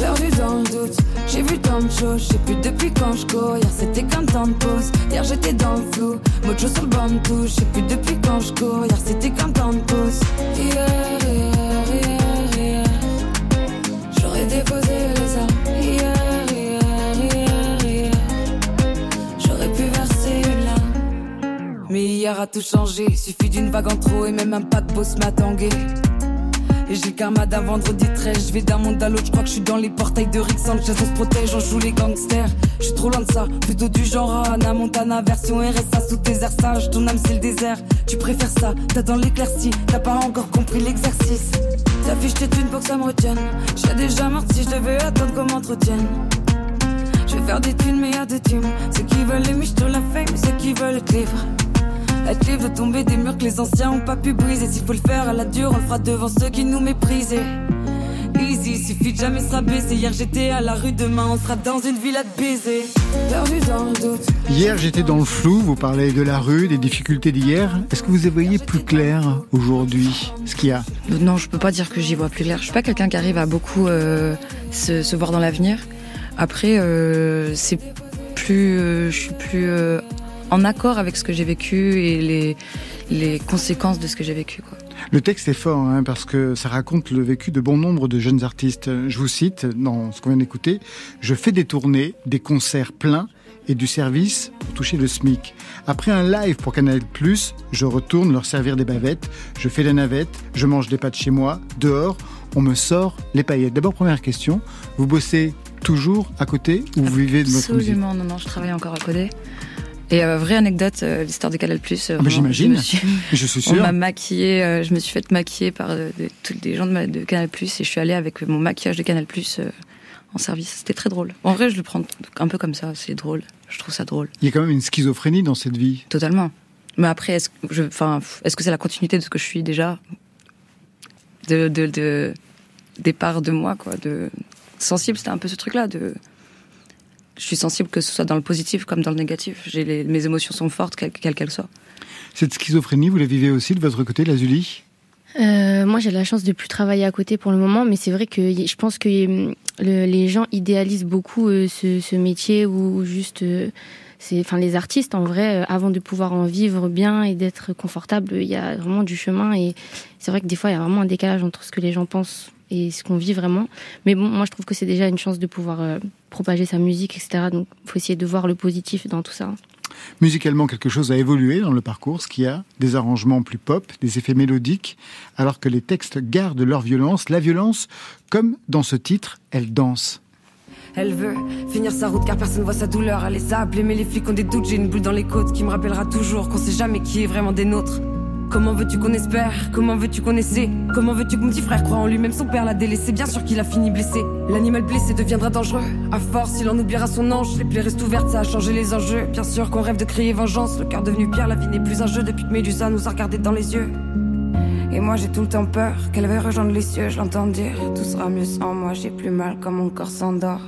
Perdu dans le doute, j'ai vu tant de choses, je sais plus depuis quand je cours. Hier c'était qu'un temps de pause, hier j'étais dans le flou. Mojo sur le banc de touche, plus depuis quand je cours. Hier c'était qu'un temps de pause. Tout changer. Suffit d'une vague en trop et même un paquebot se met à tanguer. Et j'ai le karma d'un vendredi 13. Je vais d'un monde à l'autre, je crois que je suis dans les portails de Rick Sanchez. On se protège, on joue les gangsters. Je suis trop loin de ça, plutôt du genre Anna Montana, version RSA sous tes airs sages. Ton âme c'est le désert, tu préfères ça. T'as dans l'éclaircie, t'as pas encore compris l'exercice. Ta fiche t'es une pour que ça me retienne. Serais déjà morte si je devais attendre qu'on m'entretienne. Je vais faire des thunes, mais y'a des thunes. Ceux qui veulent les miches la fame, ceux qui veulent être libre. Être libre de tomber des murs que les anciens ont pas pu briser. S'il faut le faire à la dure, on le fera devant ceux qui nous méprisaient. Easy, suffit de jamais se rabaisser. Hier j'étais à la rue, demain on sera dans une villa de baiser. Perdu dans le doute. Hier, j'étais dans le flou, vous parlez de la rue, des difficultés d'hier. Est-ce que vous y voyez plus clair aujourd'hui ce qu'il y a Non, je peux pas dire que j'y vois plus clair. Je suis pas quelqu'un qui arrive à beaucoup euh, se, se voir dans l'avenir. Après, euh, c'est plus, euh, je suis plus euh, en accord avec ce que j'ai vécu et les, les conséquences de ce que j'ai vécu. Quoi. Le texte est fort hein, parce que ça raconte le vécu de bon nombre de jeunes artistes. Je vous cite dans ce qu'on vient d'écouter Je fais des tournées, des concerts pleins et du service pour toucher le SMIC. Après un live pour Canal+, je retourne leur servir des bavettes, je fais la navette, je mange des pâtes chez moi, dehors, on me sort les paillettes. D'abord, première question, vous bossez toujours à côté ou vous vivez de votre musique? Absolument, non, non, je travaille encore à coder. Et euh, vraie anecdote, euh, l'histoire de Canal+. Euh, Ah bah, j'imagine. <laughs> je suis- suis On m'a maquillée, euh, je me suis fait maquiller par tous les gens de, ma- de Canal+, et je suis allée avec mon maquillage de Canal+, euh, en service. C'était très drôle. En vrai, je le prends un peu comme ça, c'est drôle. Je trouve ça drôle. Il y a quand même une schizophrénie dans cette vie. Totalement. Mais après, est-ce que, c'est la continuité de ce que je suis déjà? De, de, de des parts de moi, quoi. De sensible, c'était un peu ce truc-là. De, je suis sensible que ce soit dans le positif comme dans le négatif. J'ai les, mes émotions sont fortes, quelles quelles qu'elles soient. Cette schizophrénie, vous la vivez aussi de votre côté, Lazuli Euh, moi, j'ai la chance de plus travailler à côté pour le moment, mais c'est vrai que je pense que hum, le- les gens idéalisent beaucoup euh, ce, ce métier ou juste, euh, c'est, enfin, les artistes en vrai, euh, avant de pouvoir en vivre bien et d'être confortable, il y a vraiment du chemin et c'est vrai que des fois, il y a vraiment un décalage entre ce que les gens pensent et ce qu'on vit vraiment. Mais bon, moi, je trouve que c'est déjà une chance de pouvoir euh, propager sa musique, etc. Donc, il faut essayer de voir le positif dans tout ça. Musicalement, quelque chose a évolué dans le parcours, ce qui a des arrangements plus pop, des effets mélodiques, alors que les textes gardent leur violence. La violence, comme dans ce titre, elle danse. Elle veut finir sa route car personne voit sa douleur. Elle les a appelés, mais les flics ont des doutes. J'ai une boule dans les côtes qui me rappellera toujours qu'on sait jamais qui est vraiment des nôtres. Comment veux-tu qu'on espère? Comment veux-tu qu'on essaie? Comment veux-tu que mon petit frère croit en lui? Même son père l'a délaissé, bien sûr qu'il a fini blessé. L'animal blessé deviendra dangereux. À force, il en oubliera son ange. Les plaies restent ouvertes, ça a changé les enjeux. Bien sûr qu'on rêve de crier vengeance. Le cœur devenu pierre, la vie n'est plus un jeu depuis que Médusa nous a regardé dans les yeux. Et moi j'ai tout le temps peur qu'elle veuille rejoindre les cieux. Je l'entends dire tout sera mieux sans moi. J'ai plus mal quand mon corps s'endort.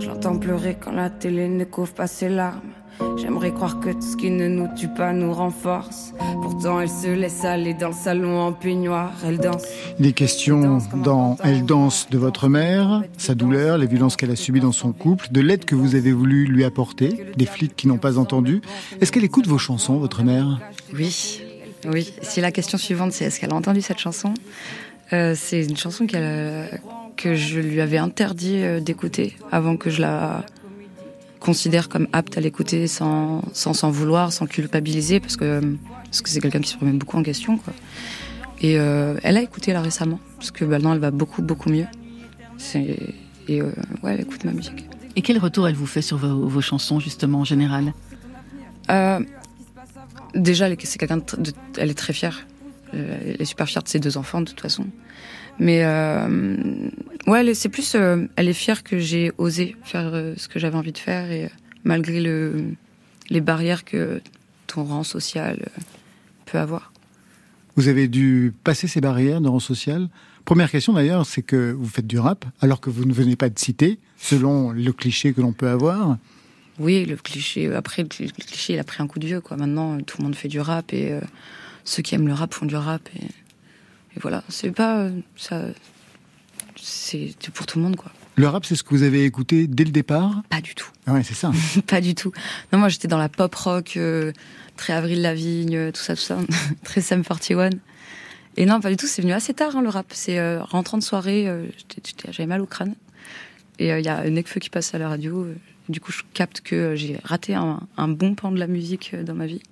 Je l'entends pleurer quand la télé ne couvre pas ses larmes. J'aimerais croire que tout ce qui ne nous tue pas nous renforce. Pourtant elle se laisse aller dans le salon en peignoir. Elle danse. Des questions dans Elle danse de votre mère, sa douleur, les violences qu'elle a subies dans son couple, de l'aide que vous avez voulu lui apporter, des flics qui n'ont pas entendu. Est-ce qu'elle écoute vos chansons, votre mère? Oui, oui. Si la question suivante c'est est-ce qu'elle a entendu cette chanson, euh, c'est une chanson qu'elle, euh, que je lui avais interdit euh, d'écouter avant que je la considère comme apte à l'écouter sans sans s'en vouloir, sans culpabiliser, parce que parce que c'est quelqu'un qui se remet beaucoup en question. Quoi. Et euh, elle a écouté là récemment, parce que maintenant elle va beaucoup beaucoup mieux. Et euh, ouais, elle écoute ma musique. Et quel retour elle vous fait sur vos, vos chansons, justement, en général? Euh, déjà, elle est- c'est quelqu'un elle est très fière. Euh, Elle est super fière de ses deux enfants, de toute façon. Mais euh, ouais, c'est plus, euh, elle est fière que j'ai osé faire euh, ce que j'avais envie de faire et malgré le, les barrières que ton rang social peut avoir. Vous avez dû passer ces barrières de rang social Première question d'ailleurs, c'est que vous faites du rap, alors que vous ne venez pas de citer, selon le cliché que l'on peut avoir. Oui, le cliché. Après, le cli- le cliché, il a pris un coup de vieux, quoi. Maintenant, tout le monde fait du rap et ceux qui aiment le rap font du rap et, et voilà. C'est pas euh, ça. C'est pour tout le monde, quoi. Le rap, c'est ce que vous avez écouté dès le départ? Pas du tout. Ah Ouais, c'est ça. <laughs> pas du tout. Non, moi, j'étais dans la pop rock, euh, très Avril Lavigne, euh, tout ça, tout ça, <laughs> très Sam 41. Et non, pas du tout. C'est venu assez tard, hein, le rap. C'est euh, rentrant de soirée, euh, j'avais mal au crâne. Et il y a Necfeu qui passe à la radio. du coup, je capte que j'ai raté un, un bon pan de la musique dans ma vie.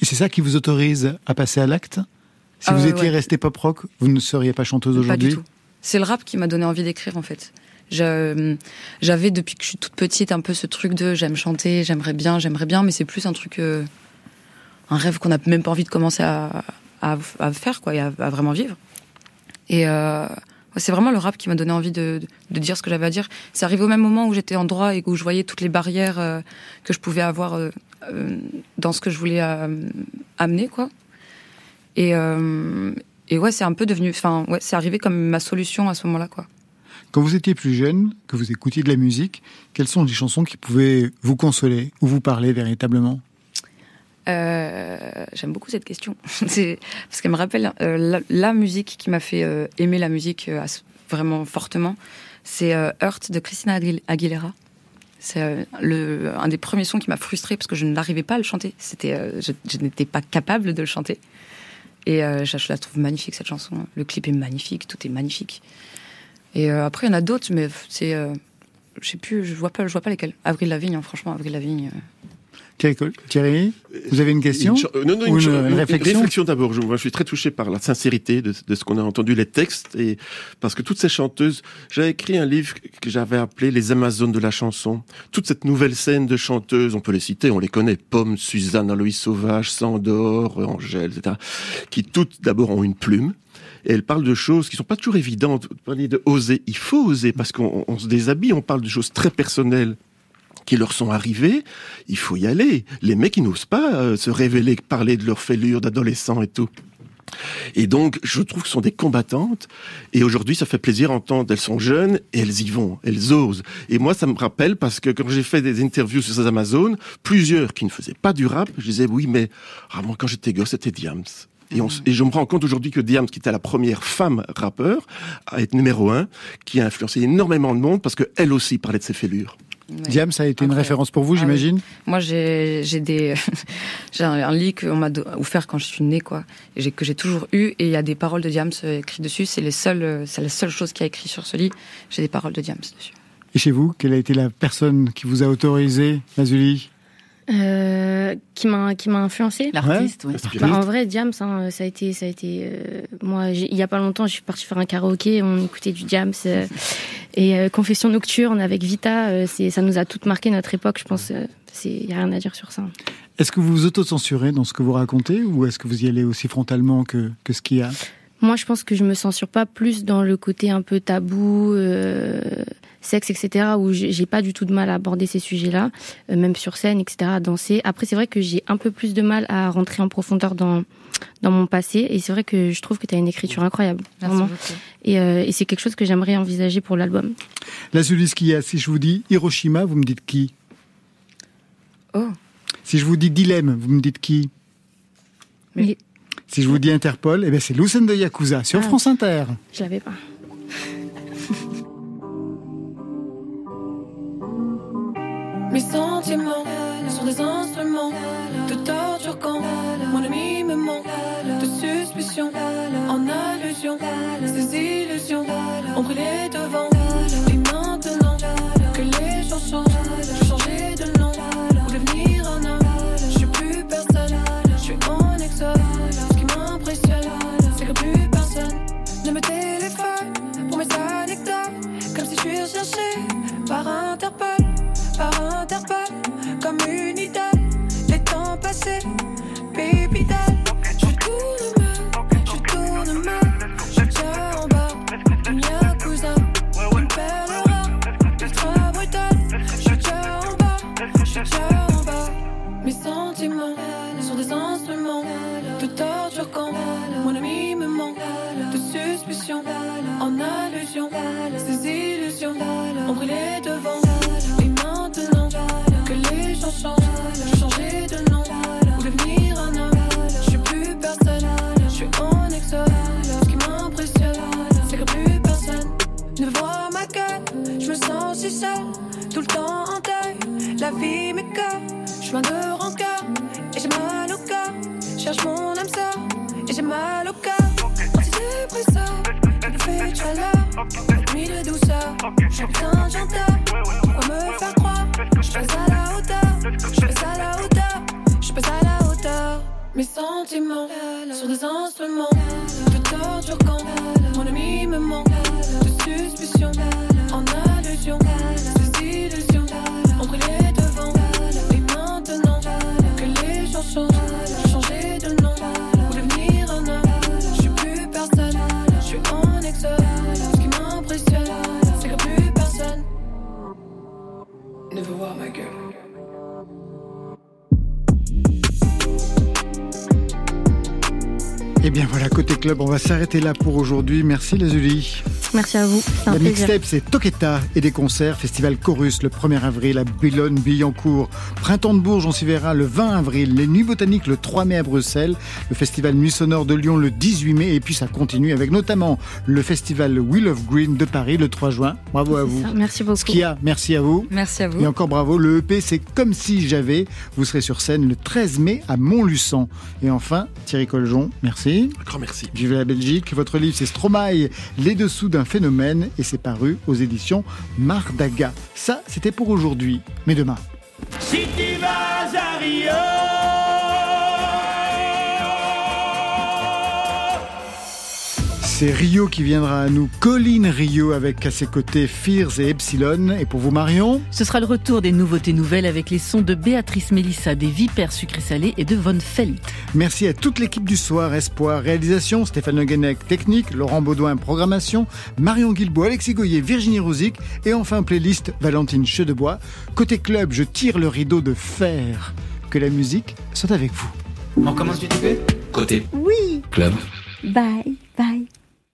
Et c'est ça qui vous autorise à passer à l'acte? Si vous Euh, étiez ouais. resté pop rock, vous ne seriez pas chanteuse Pas du aujourd'hui tout. C'est le rap qui m'a donné envie d'écrire en fait. J'avais depuis que je suis toute petite un peu ce truc de j'aime chanter, j'aimerais bien, j'aimerais bien, mais c'est plus un truc, euh, un rêve qu'on n'a même pas envie de commencer à, à, à faire quoi, et à, à vraiment vivre. Et euh, c'est vraiment le rap qui m'a donné envie de, de, de dire ce que j'avais à dire. C'est arrivé au même moment où j'étais en droit et où je voyais toutes les barrières euh, que je pouvais avoir euh, dans ce que je voulais amener quoi. Et, euh, et ouais, c'est un peu devenu, enfin ouais, c'est arrivé comme ma solution à ce moment-là quoi. Quand vous étiez plus jeune, que vous écoutiez de la musique, quelles sont les chansons qui pouvaient vous consoler ou vous parler véritablement? Euh, J'aime beaucoup cette question. <laughs> Parce qu'elle me rappelle euh, la, la musique qui m'a fait euh, aimer la musique vraiment fortement. C'est Hurt de Christina Aguil- Aguilera. C'est un des premiers sons qui m'a frustrée parce que je n'arrivais pas à le chanter. C'était, je, je n'étais pas capable de le chanter. Et euh, je, la trouve magnifique cette chanson. Le clip est magnifique, tout est magnifique. Et euh, après il y en a d'autres, mais c'est, euh, je sais plus, je vois pas, je vois pas lesquels. Avril Lavigne, hein, franchement, Avril Lavigne. Thierry, vous avez une question Une euh, Non, non, une, cha- une- une une réflexion d'abord. Je, suis très touché par la sincérité de, de ce qu'on a entendu, les textes, et parce que toutes ces chanteuses, j'avais écrit un livre que j'avais appelé Les Amazones de la chanson. Toute cette nouvelle scène de chanteuses, on peut les citer, on les connaît, Pomme, Suzanne, Aloïs Sauvage, Sandor, Angèle, etc., qui toutes d'abord ont une plume. Et elles parlent de choses qui sont pas toujours évidentes. Vous parlez de oser. Il faut oser parce qu'on on se déshabille, on parle de choses très personnelles qui leur sont arrivées, il faut y aller. Les mecs, ils n'osent pas euh, se révéler, parler de leurs fêlures d'adolescents et tout. Et donc, je trouve que ce sont des combattantes. Et aujourd'hui, ça fait plaisir d'entendre. Elles sont jeunes et elles y vont. Elles osent. Et moi, ça me rappelle parce que quand j'ai fait des interviews sur ces Amazones, plusieurs qui ne faisaient pas du rap, je disais oui, mais ah, moi, quand j'étais gosse, c'était Diams. Et, on s- et je me rends compte aujourd'hui que Diams, qui était la première femme rappeur, a été numéro un, qui a influencé énormément de monde parce qu'elle aussi parlait de ses fêlures. Ouais. Diam, ça a été une référence pour vous, Ah oui. j'imagine Moi, j'ai j'ai des <laughs> j'ai un, lit qu'on m'a offert quand je suis née, quoi, et que j'ai toujours eu. Et il y a des paroles de Diams euh, écrites dessus. C'est les seules, euh, c'est la seule chose qui a écrit sur ce lit. J'ai des paroles de Diams dessus. Et chez vous, quelle a été la personne qui vous a autorisé, Mazuli? Euh, qui m'a qui m'a influencé L'artiste, oui. Bah, en vrai, Diams, hein, ça a été, ça a été. euh, moi, j'ai- il y a pas longtemps, je suis partie faire un karaoké, on écoutait du Diams euh, et euh, Confession nocturne avec Vita. euh, c'est, ça nous a toutes marqué notre époque. Je pense, euh, c'est, y a rien à dire sur ça. Est-ce que vous vous autocensurez dans ce que vous racontez ou est-ce que vous y allez aussi frontalement que, que ce qu'il y a? Moi, je pense que je me censure pas plus dans le côté un peu tabou, euh, sexe, etc., où j'ai pas du tout de mal à aborder ces sujets-là, euh, même sur scène, etc., à danser. Après, c'est vrai que j'ai un peu plus de mal à rentrer en profondeur dans dans mon passé, et c'est vrai que je trouve que tu as une écriture incroyable, Merci vraiment. beaucoup. Et, euh, et c'est quelque chose que j'aimerais envisager pour l'album. Qu'il y a, si je vous dis Hiroshima, vous me dites qui? Oh. Si je vous dis dilemme, vous me dites qui? Mais Si je vous dis Interpol, eh ben c'est Lucen de Yakuza sur Ah. France Inter. je l'avais pas. Mes sentiments sont des instruments de torture quand mon ami me manque de suspicion en allusion. Ces illusions ont brûlé devant. Deuil. La vie m'écoeure, on va s'arrêter là pour aujourd'hui. Merci les Uli. Merci à vous. Un La plaisir. mixtape, c'est Toketa et des concerts. Festival Chorus le 1er avril à Boulogne-Billancourt. Printemps de Bourges, on s'y verra le 20 avril. Les Nuits Botaniques le 3 mai à Bruxelles. Le Festival Nuit Sonore de Lyon le 18 mai. Et puis ça continue avec notamment le Festival Wheel of Green de Paris le 3 juin. Bravo à vous. Ça, Merci beaucoup. Skia, merci à vous. Merci à vous. Et encore bravo, le EP c'est Comme si j'avais. Vous serez sur scène le 13 mai à Montluçon. Et enfin, Thierry Coljon, merci. Un grand merci. Vive la Belgique. Votre livre c'est Stromae, Les dessous d'un phénomène. Et c'est paru aux éditions Mardaga. Ça, c'était pour aujourd'hui. Mais demain. C'est Rio qui viendra à nous. Colline Rio avec à ses côtés Fears et Epsilon. Et pour vous, Marion Ce sera le retour des nouveautés nouvelles avec les sons de Béatrice Mélissa, des Vipères sucrées salées et de Von Felt. Merci à toute l'équipe du soir, Espoir, réalisation, Stéphane Le Guenec, technique, Laurent Baudouin, programmation, Marion Guilbault, Alexis Goyer, Virginie Rouzic et enfin playlist Valentine Chedebois. Côté club, je tire le rideau de fer. Que la musique soit avec vous. On commence du TP Côté Oui. club. Bye.